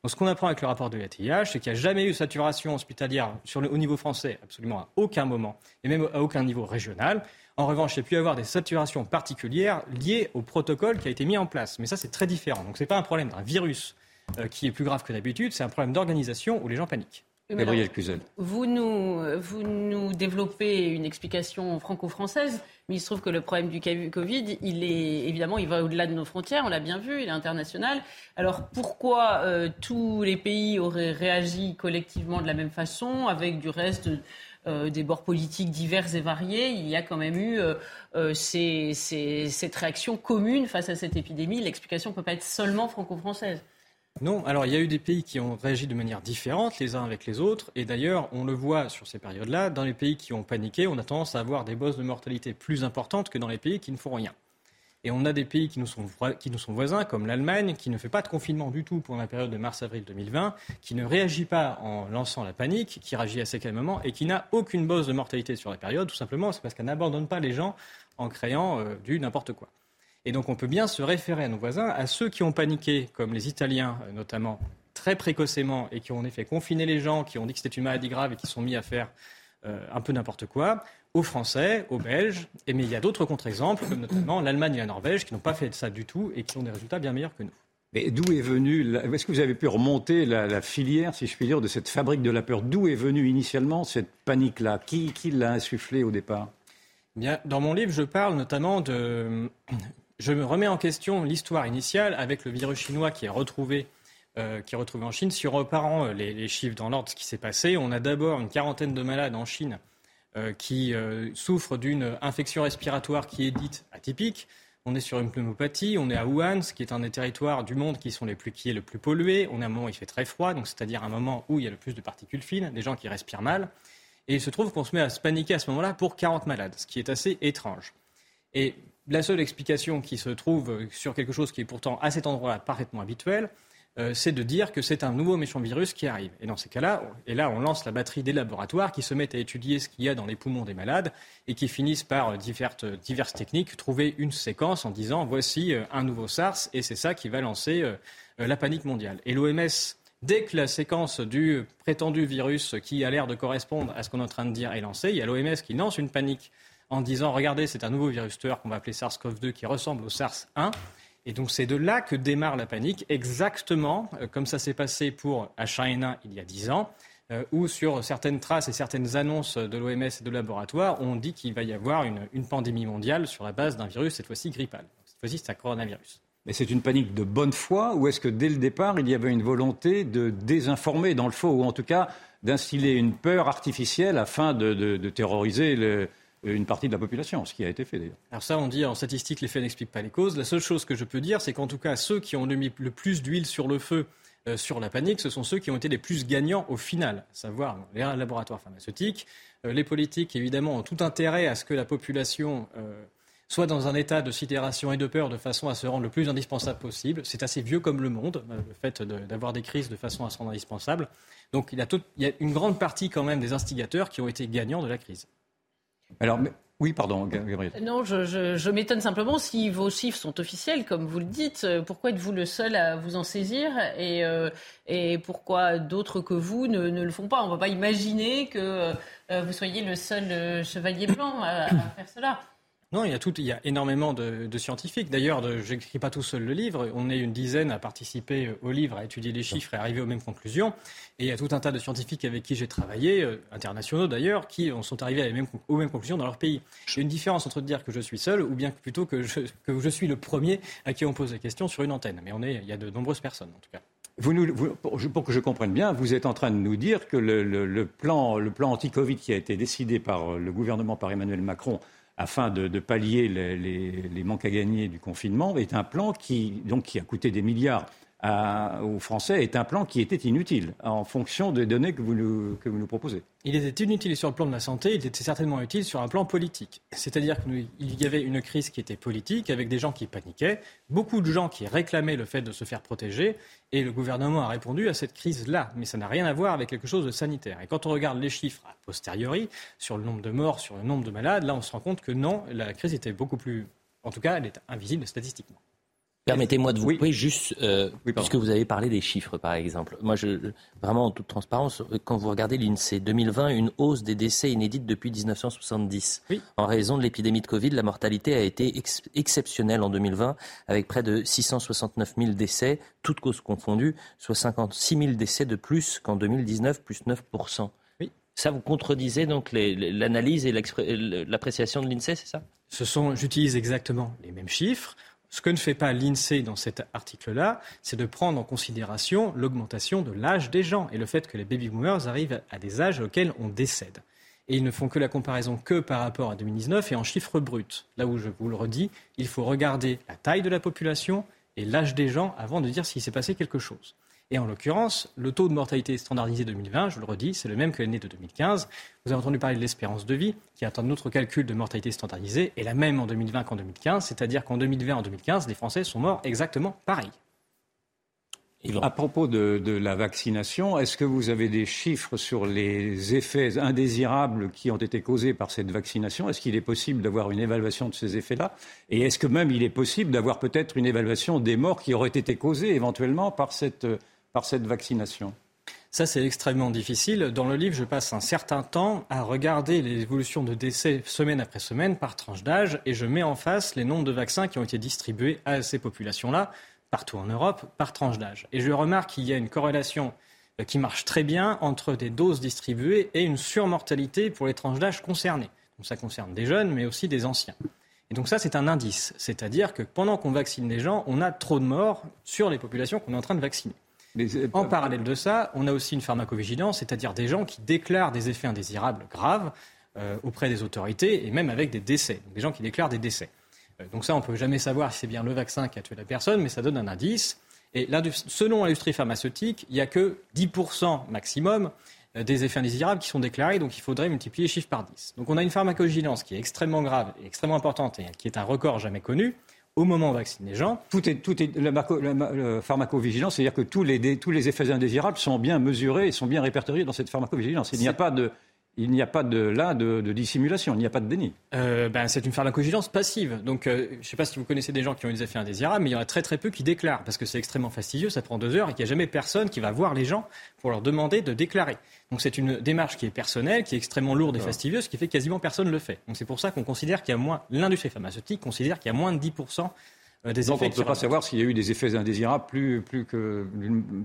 Ce qu'on apprend avec le rapport de la TIH, c'est qu'il n'y a jamais eu saturation hospitalière sur le, au niveau français, absolument à aucun moment, et même à aucun niveau régional. En revanche, il y a pu y avoir des saturations particulières liées au protocole qui a été mis en place. Mais ça, c'est très différent. Donc ce n'est pas un problème d'un virus euh, qui est plus grave que d'habitude, c'est un problème d'organisation où les gens paniquent. Gabriel Cluzel. Vous nous, vous nous développez une explication franco-française, mais il se trouve que le problème du Covid, il est évidemment, il va au-delà de nos frontières, on l'a bien vu, il est international. Alors pourquoi euh, tous les pays auraient réagi collectivement de la même façon, avec du reste euh, des bords politiques divers et variés, il y a quand même eu euh, cette réaction commune face à cette épidémie. L'explication ne peut pas être seulement franco-française. Non, alors il y a eu des pays qui ont réagi de manière différente les uns avec les autres, et d'ailleurs on le voit sur ces périodes-là, dans les pays qui ont paniqué, on a tendance à avoir des bosses de mortalité plus importantes que dans les pays qui ne font rien. Et on a des pays qui nous sont, qui nous sont voisins, comme l'Allemagne, qui ne fait pas de confinement du tout pour la période de mars-avril 2020, qui ne réagit pas en lançant la panique, qui réagit assez calmement et qui n'a aucune bosse de mortalité sur la période, tout simplement, c'est parce qu'elle n'abandonne pas les gens en créant euh, du n'importe quoi. Et donc on peut bien se référer à nos voisins, à ceux qui ont paniqué, comme les Italiens euh, notamment, très précocement, et qui ont en effet confiné les gens, qui ont dit que c'était une maladie grave et qui sont mis à faire euh, un peu n'importe quoi, aux Français, aux Belges, et, mais il y a d'autres contre-exemples, notamment l'Allemagne et la Norvège, qui n'ont pas fait ça du tout et qui ont des résultats bien meilleurs que nous. Mais d'où est venue, est-ce que vous avez pu remonter la, filière, si je puis dire, de cette fabrique de la peur? D'où est venue initialement cette panique-là? Qui, qui l'a insufflée au départ? Bien, Dans mon livre, je parle notamment de... Je me remets en question l'histoire initiale avec le virus chinois qui est retrouvé euh, qui est retrouvé en Chine. Si on repart les, les chiffres dans l'ordre, ce qui s'est passé, on a d'abord une quarantaine de malades en Chine euh, qui euh, souffrent d'une infection respiratoire qui est dite atypique. On est sur une pneumopathie, on est à Wuhan, qui est un des territoires du monde qui, sont les plus, qui est le plus pollué. On est à un moment où il fait très froid, donc c'est-à-dire un moment où il y a le plus de particules fines, des gens qui respirent mal. Et il se trouve qu'on se met à se paniquer à ce moment-là pour 40 malades, ce qui est assez étrange. Et la seule explication qui se trouve sur quelque chose qui est pourtant à cet endroit-là parfaitement habituel, euh, c'est de dire que c'est un nouveau méchant virus qui arrive. Et dans ces cas-là, et là, on lance la batterie des laboratoires qui se mettent à étudier ce qu'il y a dans les poumons des malades et qui finissent par euh, diverses, diverses techniques trouver une séquence en disant voici euh, un nouveau SARS et c'est ça qui va lancer la panique mondiale. Et l'OMS Dès que la séquence du prétendu virus qui a l'air de correspondre à ce qu'on est en train de dire est lancée, il y a l'OMS qui lance une panique en disant regardez, c'est un nouveau virus tueur qu'on va appeler SARS-CoV-2 qui ressemble au SARS-1. Et donc c'est de là que démarre la panique, exactement euh, comme ça s'est passé pour H1N1 il y a 10 ans, euh, où sur certaines traces et certaines annonces de l'OMS et de laboratoires, on dit qu'il va y avoir une, pandémie mondiale sur la base d'un virus, cette fois-ci grippal. Cette fois-ci, c'est un coronavirus. Mais c'est une panique de bonne foi ou est-ce que dès le départ, il y avait une volonté de désinformer dans le faux ou en tout cas d'instiller une peur artificielle afin de, de terroriser le, une partie de la population, ce qui a été fait d'ailleurs. Alors ça, on dit en statistique, les faits n'expliquent pas les causes. La seule chose que je peux dire, c'est qu'en tout cas, ceux qui ont mis le plus d'huile sur le feu euh, sur la panique, ce sont ceux qui ont été les plus gagnants au final, à savoir les laboratoires pharmaceutiques. Euh, les politiques, évidemment, ont tout intérêt à ce que la population euh, soit dans un état de sidération et de peur de façon à se rendre le plus indispensable possible. C'est assez vieux comme le monde, le fait d'avoir des crises de façon à se rendre indispensable. Donc il y a une grande partie quand même des instigateurs qui ont été gagnants de la crise. Alors, oui, pardon, Gabriel. Non, je, m'étonne simplement si vos chiffres sont officiels, comme vous le dites. Euh, pourquoi êtes-vous le seul à vous en saisir? Et, euh, et pourquoi d'autres que vous ne, le font pas? On ne va pas imaginer que euh, vous soyez le seul chevalier blanc à faire cela. Non, il y a, tout, il y a énormément de, scientifiques. D'ailleurs, je n'écris pas tout seul le livre. On est une dizaine à participer au livre, à étudier les chiffres et à arriver aux mêmes conclusions. Et il y a tout un tas de scientifiques avec qui j'ai travaillé, euh, internationaux d'ailleurs, qui sont arrivés aux mêmes conclusions dans leur pays. Il y a une différence entre dire que je suis seul ou bien plutôt que je, suis le premier à qui on pose la question sur une antenne. Mais on est, il y a de nombreuses personnes en tout cas. Pour que je comprenne bien, vous êtes en train de nous dire que le, le plan, le plan anti-Covid qui a été décidé par le gouvernement, par Emmanuel Macron, afin de, pallier les, manques à gagner du confinement, est un plan qui, donc, qui a coûté des milliards aux Français est un plan qui était inutile en fonction des données que vous nous, que vous nous proposez. Il était inutile sur le plan de la santé, il était certainement utile sur un plan politique. C'est-à-dire qu'il y avait une crise qui était politique avec des gens qui paniquaient, beaucoup de gens qui réclamaient le fait de se faire protéger et le gouvernement a répondu à cette crise-là. Mais ça n'a rien à voir avec quelque chose de sanitaire. Et quand on regarde les chiffres a posteriori sur le nombre de morts, sur le nombre de malades, là on se rend compte que non, la crise était beaucoup plus. En tout cas, elle est invisible statistiquement. Permettez-moi de vous oui. juste, euh, puisque vous avez parlé des chiffres, par exemple. Moi, je, vraiment, en toute transparence, quand vous regardez l'INSEE, 2020, une hausse des décès inédite depuis 1970. En raison de l'épidémie de Covid, la mortalité a été exceptionnelle en 2020, avec près de 669 000 décès, toutes causes confondues, soit 56 000 décès de plus qu'en 2019, plus 9 oui. Ça, vous contredisez donc l'analyse et l'appréciation de l'INSEE, c'est ça? Ce sont, j'utilise exactement les mêmes chiffres. Ce que ne fait pas l'INSEE dans cet article-là, c'est de prendre en considération l'augmentation de l'âge des gens et le fait que les baby boomers arrivent à des âges auxquels on décède. Et ils ne font que la comparaison que par rapport à 2019 et en chiffres bruts. Là où je vous le redis, il faut regarder la taille de la population et l'âge des gens avant de dire s'il s'est passé quelque chose. Et en l'occurrence, le taux de mortalité standardisé 2020, je le redis, c'est le même que l'année de 2015. Vous avez entendu parler de l'espérance de vie, qui est un autre calcul de mortalité standardisée, et la même en 2020 qu'en 2015, c'est-à-dire qu'en 2020 en 2015, les Français sont morts exactement pareil. À propos de, de, la vaccination, est-ce que vous avez des chiffres sur les effets indésirables qui ont été causés par cette vaccination? Est-ce qu'il est possible d'avoir une évaluation de ces effets-là? Et est-ce que même il est possible d'avoir peut-être une évaluation des morts qui auraient été causées éventuellement par cette par cette vaccination ça, c'est extrêmement difficile. Dans le livre, je passe un certain temps à regarder l'évolution de décès semaine après semaine par tranche d'âge et je mets en face les nombres de vaccins qui ont été distribués à ces populations-là, partout en Europe, par tranche d'âge. Et je remarque qu'il y a une corrélation euh, qui marche très bien entre des doses distribuées et une surmortalité pour les tranches d'âge concernées. Donc ça concerne des jeunes, mais aussi des anciens. Et donc ça, c'est un indice. C'est-à-dire que pendant qu'on vaccine les gens, on a trop de morts sur les populations qu'on est en train de vacciner. Euh, en parallèle de ça, on a aussi une pharmacovigilance, c'est-à-dire des gens qui déclarent des effets indésirables graves euh, auprès des autorités et même avec des décès. des gens qui déclarent des décès. Euh, donc ça, on ne peut jamais savoir si c'est bien le vaccin qui a tué la personne, mais ça donne un indice. Et selon l'industrie pharmaceutique, il n'y a que 10% maximum des effets indésirables qui sont déclarés, donc il faudrait multiplier les chiffres par 10. Donc on a une pharmacovigilance qui est extrêmement grave et extrêmement importante et qui est un record jamais connu au moment où on vaccine les gens. Tout est, tout est, la, pharmacovigilance, c'est-à-dire que tous les, tous les effets indésirables sont bien mesurés et sont bien répertoriés dans cette pharmacovigilance. Il n'y a pas de, il n'y a pas de, là de, dissimulation, il n'y a pas de déni. Euh, ben, c'est une pharmacovigilance passive. Donc, euh, je ne sais pas si vous connaissez des gens qui ont eu des effets indésirables, mais il y en a très très peu qui déclarent, parce que c'est extrêmement fastidieux, ça prend deux heures, et qu'il n'y a jamais personne qui va voir les gens pour leur demander de déclarer. Donc, c'est une démarche qui est personnelle, qui est extrêmement lourde et fastidieuse, ce qui fait que quasiment personne ne le fait. Donc, c'est pour ça qu'on considère qu'il y a moins, l'industrie pharmaceutique considère qu'il y a moins de 10% Donc on ne peut pas savoir s'il y a eu des effets indésirables plus, plus, que,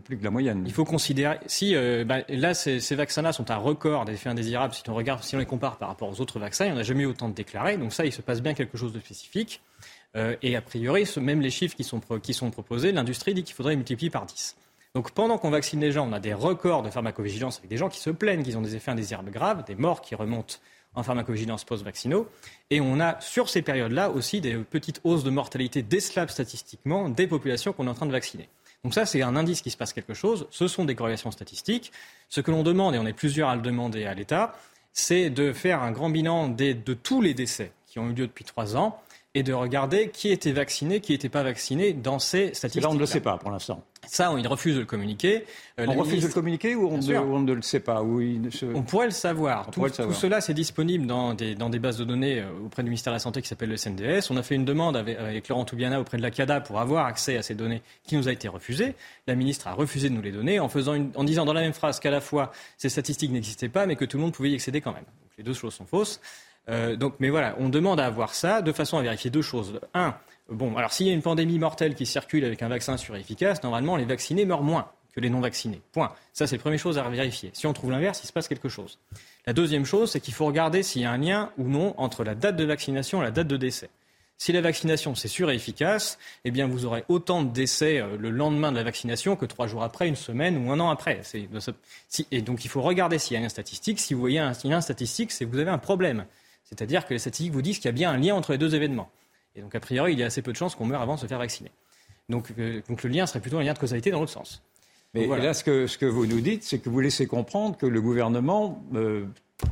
plus que la moyenne. Il faut considérer, si euh, bah, là ces, vaccins-là sont un record d'effets indésirables, si on regarde, si on les compare par rapport aux autres vaccins, il n'y en a jamais eu autant de déclarés, donc ça il se passe bien quelque chose de spécifique. Euh, et a priori, même les chiffres qui sont, qui sont proposés, l'industrie dit qu'il faudrait multiplier par 10. Donc pendant qu'on vaccine les gens, on a des records de pharmacovigilance avec des gens qui se plaignent qu'ils ont des effets indésirables graves, des morts qui remontent en pharmacovigilance post-vaccinaux. Et on a sur ces périodes-là aussi des petites hausses de mortalité décelables statistiquement des populations qu'on est en train de vacciner. Donc ça, c'est un indice qu'il se passe quelque chose. Ce sont des corrélations statistiques. Ce que l'on demande, et on est plusieurs à le demander à l'État, c'est de faire un grand bilan de tous les décès qui ont eu lieu depuis trois ans et de regarder qui était vacciné, qui n'était pas vacciné dans ces statistiques. Là, on ne le sait pas pour l'instant. Ça, il refuse de le communiquer. Euh, on refuse de le communiquer ou on, ne, le sait pas On pourrait le savoir. Tout, cela, c'est disponible dans des, dans des, bases de données euh, auprès du ministère de la Santé qui s'appelle le SNDS. On a fait une demande avec, Laurent Toubiana auprès de la CADA pour avoir accès à ces données qui nous a été refusée. La ministre a refusé de nous les donner en, faisant en disant dans la même phrase qu'à la fois ces statistiques n'existaient pas mais que tout le monde pouvait y accéder quand même. Donc, les deux choses sont fausses. Euh, donc, mais voilà, on demande à avoir ça de façon à vérifier deux choses. Un, bon, alors s'il y a une pandémie mortelle qui circule avec un vaccin efficace, normalement les vaccinés meurent moins que les non vaccinés. Point. Ça, c'est la première chose à vérifier. Si on trouve l'inverse, il se passe quelque chose. La deuxième chose, c'est qu'il faut regarder s'il y a un lien ou non entre la date de vaccination et la date de décès. Si la vaccination c'est sûr et efficace, eh bien vous aurez autant de décès euh, le lendemain de la vaccination que trois jours après, une semaine ou un an après. et donc il faut regarder s'il y a une statistique. Si vous voyez un, un statistique, c'est que vous avez un problème. C'est-à-dire que les statistiques vous disent qu'il y a bien un lien entre les deux événements. Et donc, a priori, il y a assez peu de chances qu'on meure avant de se faire vacciner. Donc, euh, donc le lien serait plutôt un lien de causalité dans l'autre sens. Mais là, ce que, ce que, vous nous dites, c'est que vous laissez comprendre que le gouvernement euh,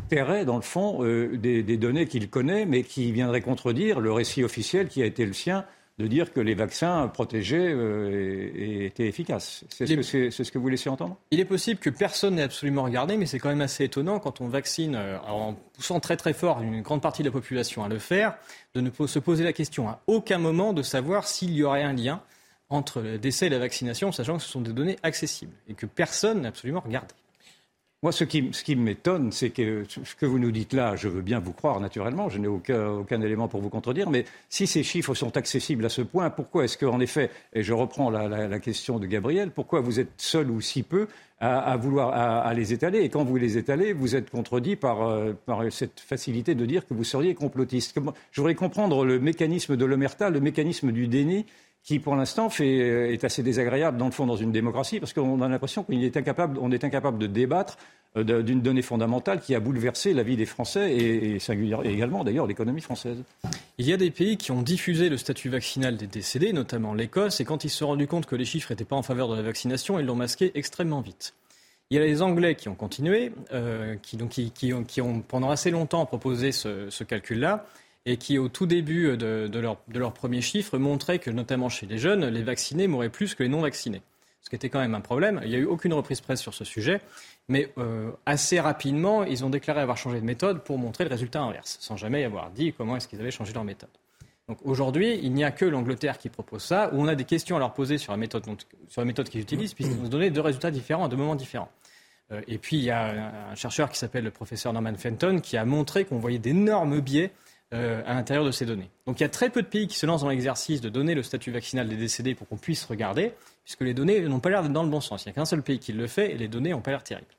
paierait, dans le fond, euh, des, des, données qu'il connaît, mais qui viendraient contredire le récit officiel qui a été le sien de dire que les vaccins protégés euh, étaient efficaces. C'est ce, que vous laissez entendre? Il est possible que personne n'ait absolument regardé, mais c'est quand même assez étonnant quand on vaccine, euh, en poussant très très fort une grande partie de la population à le faire, de ne se poser la question à aucun moment de savoir s'il y aurait un lien entre le décès et la vaccination, sachant que ce sont des données accessibles et que personne n'a absolument regardé. Moi, ce qui, m'étonne, c'est que ce que vous nous dites là, je veux bien vous croire naturellement, je n'ai aucun, élément pour vous contredire, mais si ces chiffres sont accessibles à ce point, pourquoi est-ce qu'en effet, et je reprends la, question de Gabriel, pourquoi vous êtes seul ou si peu à, vouloir les étaler? Et quand vous les étalez, vous êtes contredit par, euh, par cette facilité de dire que vous seriez complotiste. Je voudrais comprendre le mécanisme de l'omerta, le mécanisme du déni qui pour l'instant euh, est assez désagréable dans le fond dans une démocratie parce qu'on a l'impression qu'on est incapable, de débattre euh, d'une donnée fondamentale qui a bouleversé la vie des Français et, également d'ailleurs l'économie française. Il y a des pays qui ont diffusé le statut vaccinal des décédés, notamment l'Écosse, et quand ils se sont rendus compte que les chiffres n'étaient pas en faveur de la vaccination, ils l'ont masqué extrêmement vite. Il y a les Anglais qui ont continué, euh, qui, ont, qui, pendant assez longtemps proposé ce, ce calcul-là et qui, au tout début de, de, leur, leurs premiers chiffres, montraient que, notamment chez les jeunes, les vaccinés mouraient plus que les non-vaccinés. Ce qui était quand même un problème. Il n'y a eu aucune reprise presse sur ce sujet, mais euh, assez rapidement, ils ont déclaré avoir changé de méthode pour montrer le résultat inverse, sans jamais avoir dit comment est-ce qu'ils avaient changé leur méthode. Donc aujourd'hui, il n'y a que l'Angleterre qui propose ça, où on a des questions à leur poser sur la méthode, sur la méthode qu'ils utilisent, puisqu'ils nous donner deux résultats différents à deux moments différents. Euh, et puis il y a un chercheur qui s'appelle le professeur Norman Fenton qui a montré qu'on voyait d'énormes biais euh, à l'intérieur de ces données. Donc il y a très peu de pays qui se lancent dans l'exercice de donner le statut vaccinal des décédés pour qu'on puisse regarder, puisque les données n'ont pas l'air d'être dans le bon sens. Il n'y a qu'un seul pays qui le fait et les données n'ont pas l'air terribles.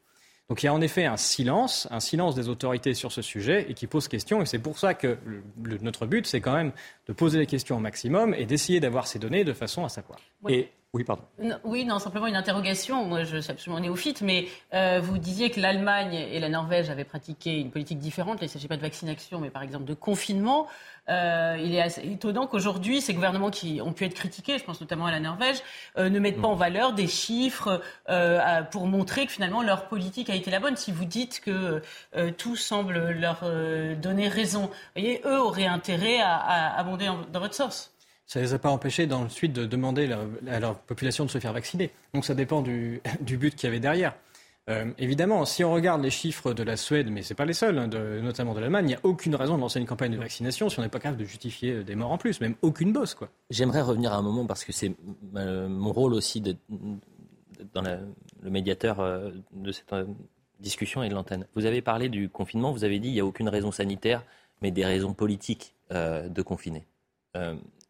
Donc il y a en effet un silence, un silence des autorités sur ce sujet et qui pose question. Et c'est pour ça que notre but, c'est quand même de poser les questions au maximum et d'essayer d'avoir ces données de façon à savoir. Et Oui, pardon. oui, non, simplement une interrogation. Moi, je suis absolument néophyte, mais euh, vous disiez que l'Allemagne et la Norvège avaient pratiqué une politique différente. il ne s'agit pas de vaccination, mais par exemple de confinement. Euh, il est assez étonnant qu'aujourd'hui, ces gouvernements qui ont pu être critiqués, je pense notamment à la Norvège, euh, ne mettent pas en valeur des chiffres pour montrer que finalement leur politique a été la bonne. Si vous dites que tout semble leur donner raison, vous voyez, eux auraient intérêt à, à abonder dans votre source ça ne les a pas empêchés dans le suite de demander à leur population de se faire vacciner. Donc ça dépend du, but qu'il y avait derrière. Euh, évidemment, si on regarde les chiffres de la Suède, mais ce n'est pas les seuls, hein, notamment de l'Allemagne, il n'y a aucune raison de lancer une campagne de vaccination si on n'est pas capable de justifier euh, des morts en plus, même aucune bosse. Quoi. J'aimerais revenir à un moment parce que c'est euh, mon rôle aussi de, dans le médiateur de cette discussion et de l'antenne. Vous avez parlé du confinement, vous avez dit qu'il n'y a aucune raison sanitaire, mais des raisons politiques de confiner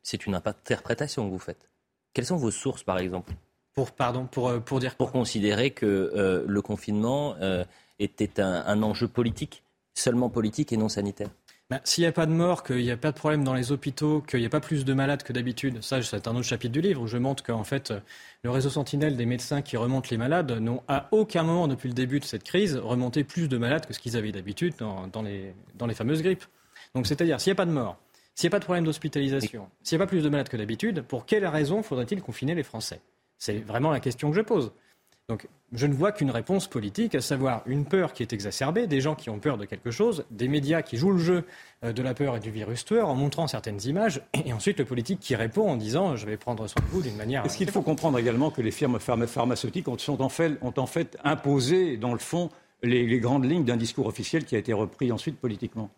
c'est une interprétation que vous faites. Quelles sont vos sources, par exemple? Pour, pardon, pour, euh, pour dire Pour considérer que euh, le confinement euh, était un, enjeu politique, seulement politique et non sanitaire? Ben, S'il n'y a pas de mort, qu'il n'y a pas de problème dans les hôpitaux, qu'il n'y a pas plus de malades que d'habitude, ça c'est un autre chapitre du livre où je montre qu'en fait le réseau sentinelle des médecins qui remontent les malades n'ont à aucun moment depuis le début de cette crise remonté plus de malades que ce qu'ils avaient d'habitude dans, dans, les, dans les fameuses grippes. Donc c'est-à-dire s'il n'y a pas de mort, s'il n'y a pas de problème d'hospitalisation, s'il n'y a pas plus de malades que d'habitude, pour quelle raison faudrait-il confiner les Français? C'est vraiment la question que je pose. Donc, je ne vois qu'une réponse politique, à savoir une peur qui est exacerbée, des gens qui ont peur de quelque chose, des médias qui jouent le jeu euh, de la peur et du virus tueur en montrant certaines images, et ensuite le politique qui répond en disant je vais prendre soin de vous d'une manière. Est-ce qu'il faut comprendre également que les firmes pharmaceutiques ont, en fait, ont en fait imposé, dans le fond, les grandes lignes d'un discours officiel qui a été repris ensuite politiquement?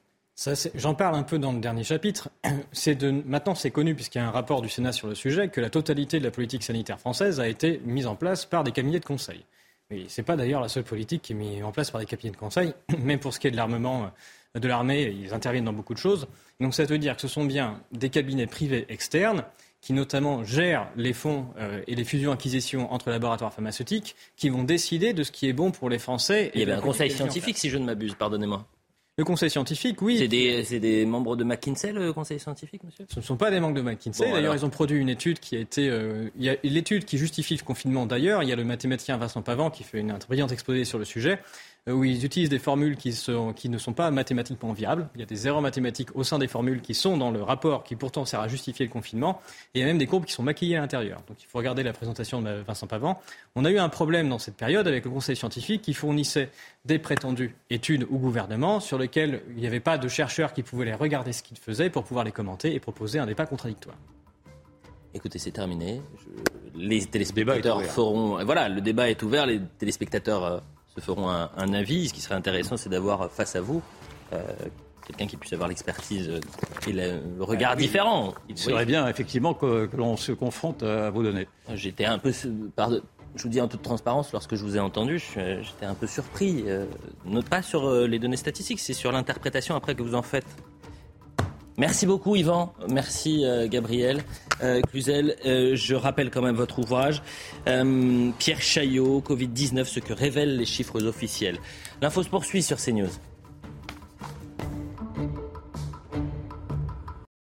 J'en parle un peu dans le dernier chapitre. De, maintenant, c'est connu, puisqu'il y a un rapport du Sénat sur le sujet, que la totalité de la politique sanitaire française a été mise en place par des cabinets de conseil. Et ce n'est pas d'ailleurs la seule politique qui est mise en place par des cabinets de conseil. Même pour ce qui est de l'armement euh, de l'armée, ils interviennent dans beaucoup de choses. Donc ça veut dire que ce sont bien des cabinets privés externes qui notamment gèrent les fonds euh, et les fusions-acquisitions entre laboratoires pharmaceutiques, qui vont décider de ce qui est bon pour les Français. Il y avait un conseil scientifique, si je ne m'abuse, pardonnez-moi. Le conseil scientifique, oui. C'est des, des, membres de McKinsey, le conseil scientifique, monsieur? Ce ne sont pas des membres de McKinsey. d'ailleurs, ils ont produit une étude qui a été. Euh, il y a l'étude qui justifie le confinement, d'ailleurs. Il y a le mathématicien Vincent Pavant qui fait une brillante exposé sur le sujet. Euh, où ils utilisent des formules qui, ne sont pas mathématiquement viables. Il y a des erreurs mathématiques au sein des formules qui sont dans le rapport qui pourtant sert à justifier le confinement. Et il y a même des courbes qui sont maquillées à l'intérieur. Donc il faut regarder la présentation de Vincent Pavant. On a eu un problème dans cette période avec le Conseil scientifique qui fournissait des prétendues études au gouvernement sur lesquelles il n'y avait pas de chercheurs qui pouvaient les regarder ce qu'ils faisaient pour pouvoir les commenter et proposer un débat contradictoire. Écoutez, c'est terminé. Les téléspectateurs feront. Voilà, le débat est ouvert. Les téléspectateurs euh, se feront un, avis. Ce qui serait intéressant, c'est d'avoir face à vous euh, quelqu'un qui puisse avoir l'expertise et le, regard ah différent. Il serait bien, effectivement, que, l'on se confronte à vos données. J'étais un peu. je vous dis en toute transparence, lorsque je vous ai entendu, j'étais un peu surpris. Euh, pas sur euh, les données statistiques, c'est sur l'interprétation après que vous en faites. Merci beaucoup Yvan, merci euh, Gabriel. Euh, Cluzel, euh, je rappelle quand même votre ouvrage. Pierre Chaillot, Covid-19, ce que révèlent les chiffres officiels. L'info se poursuit sur CNews.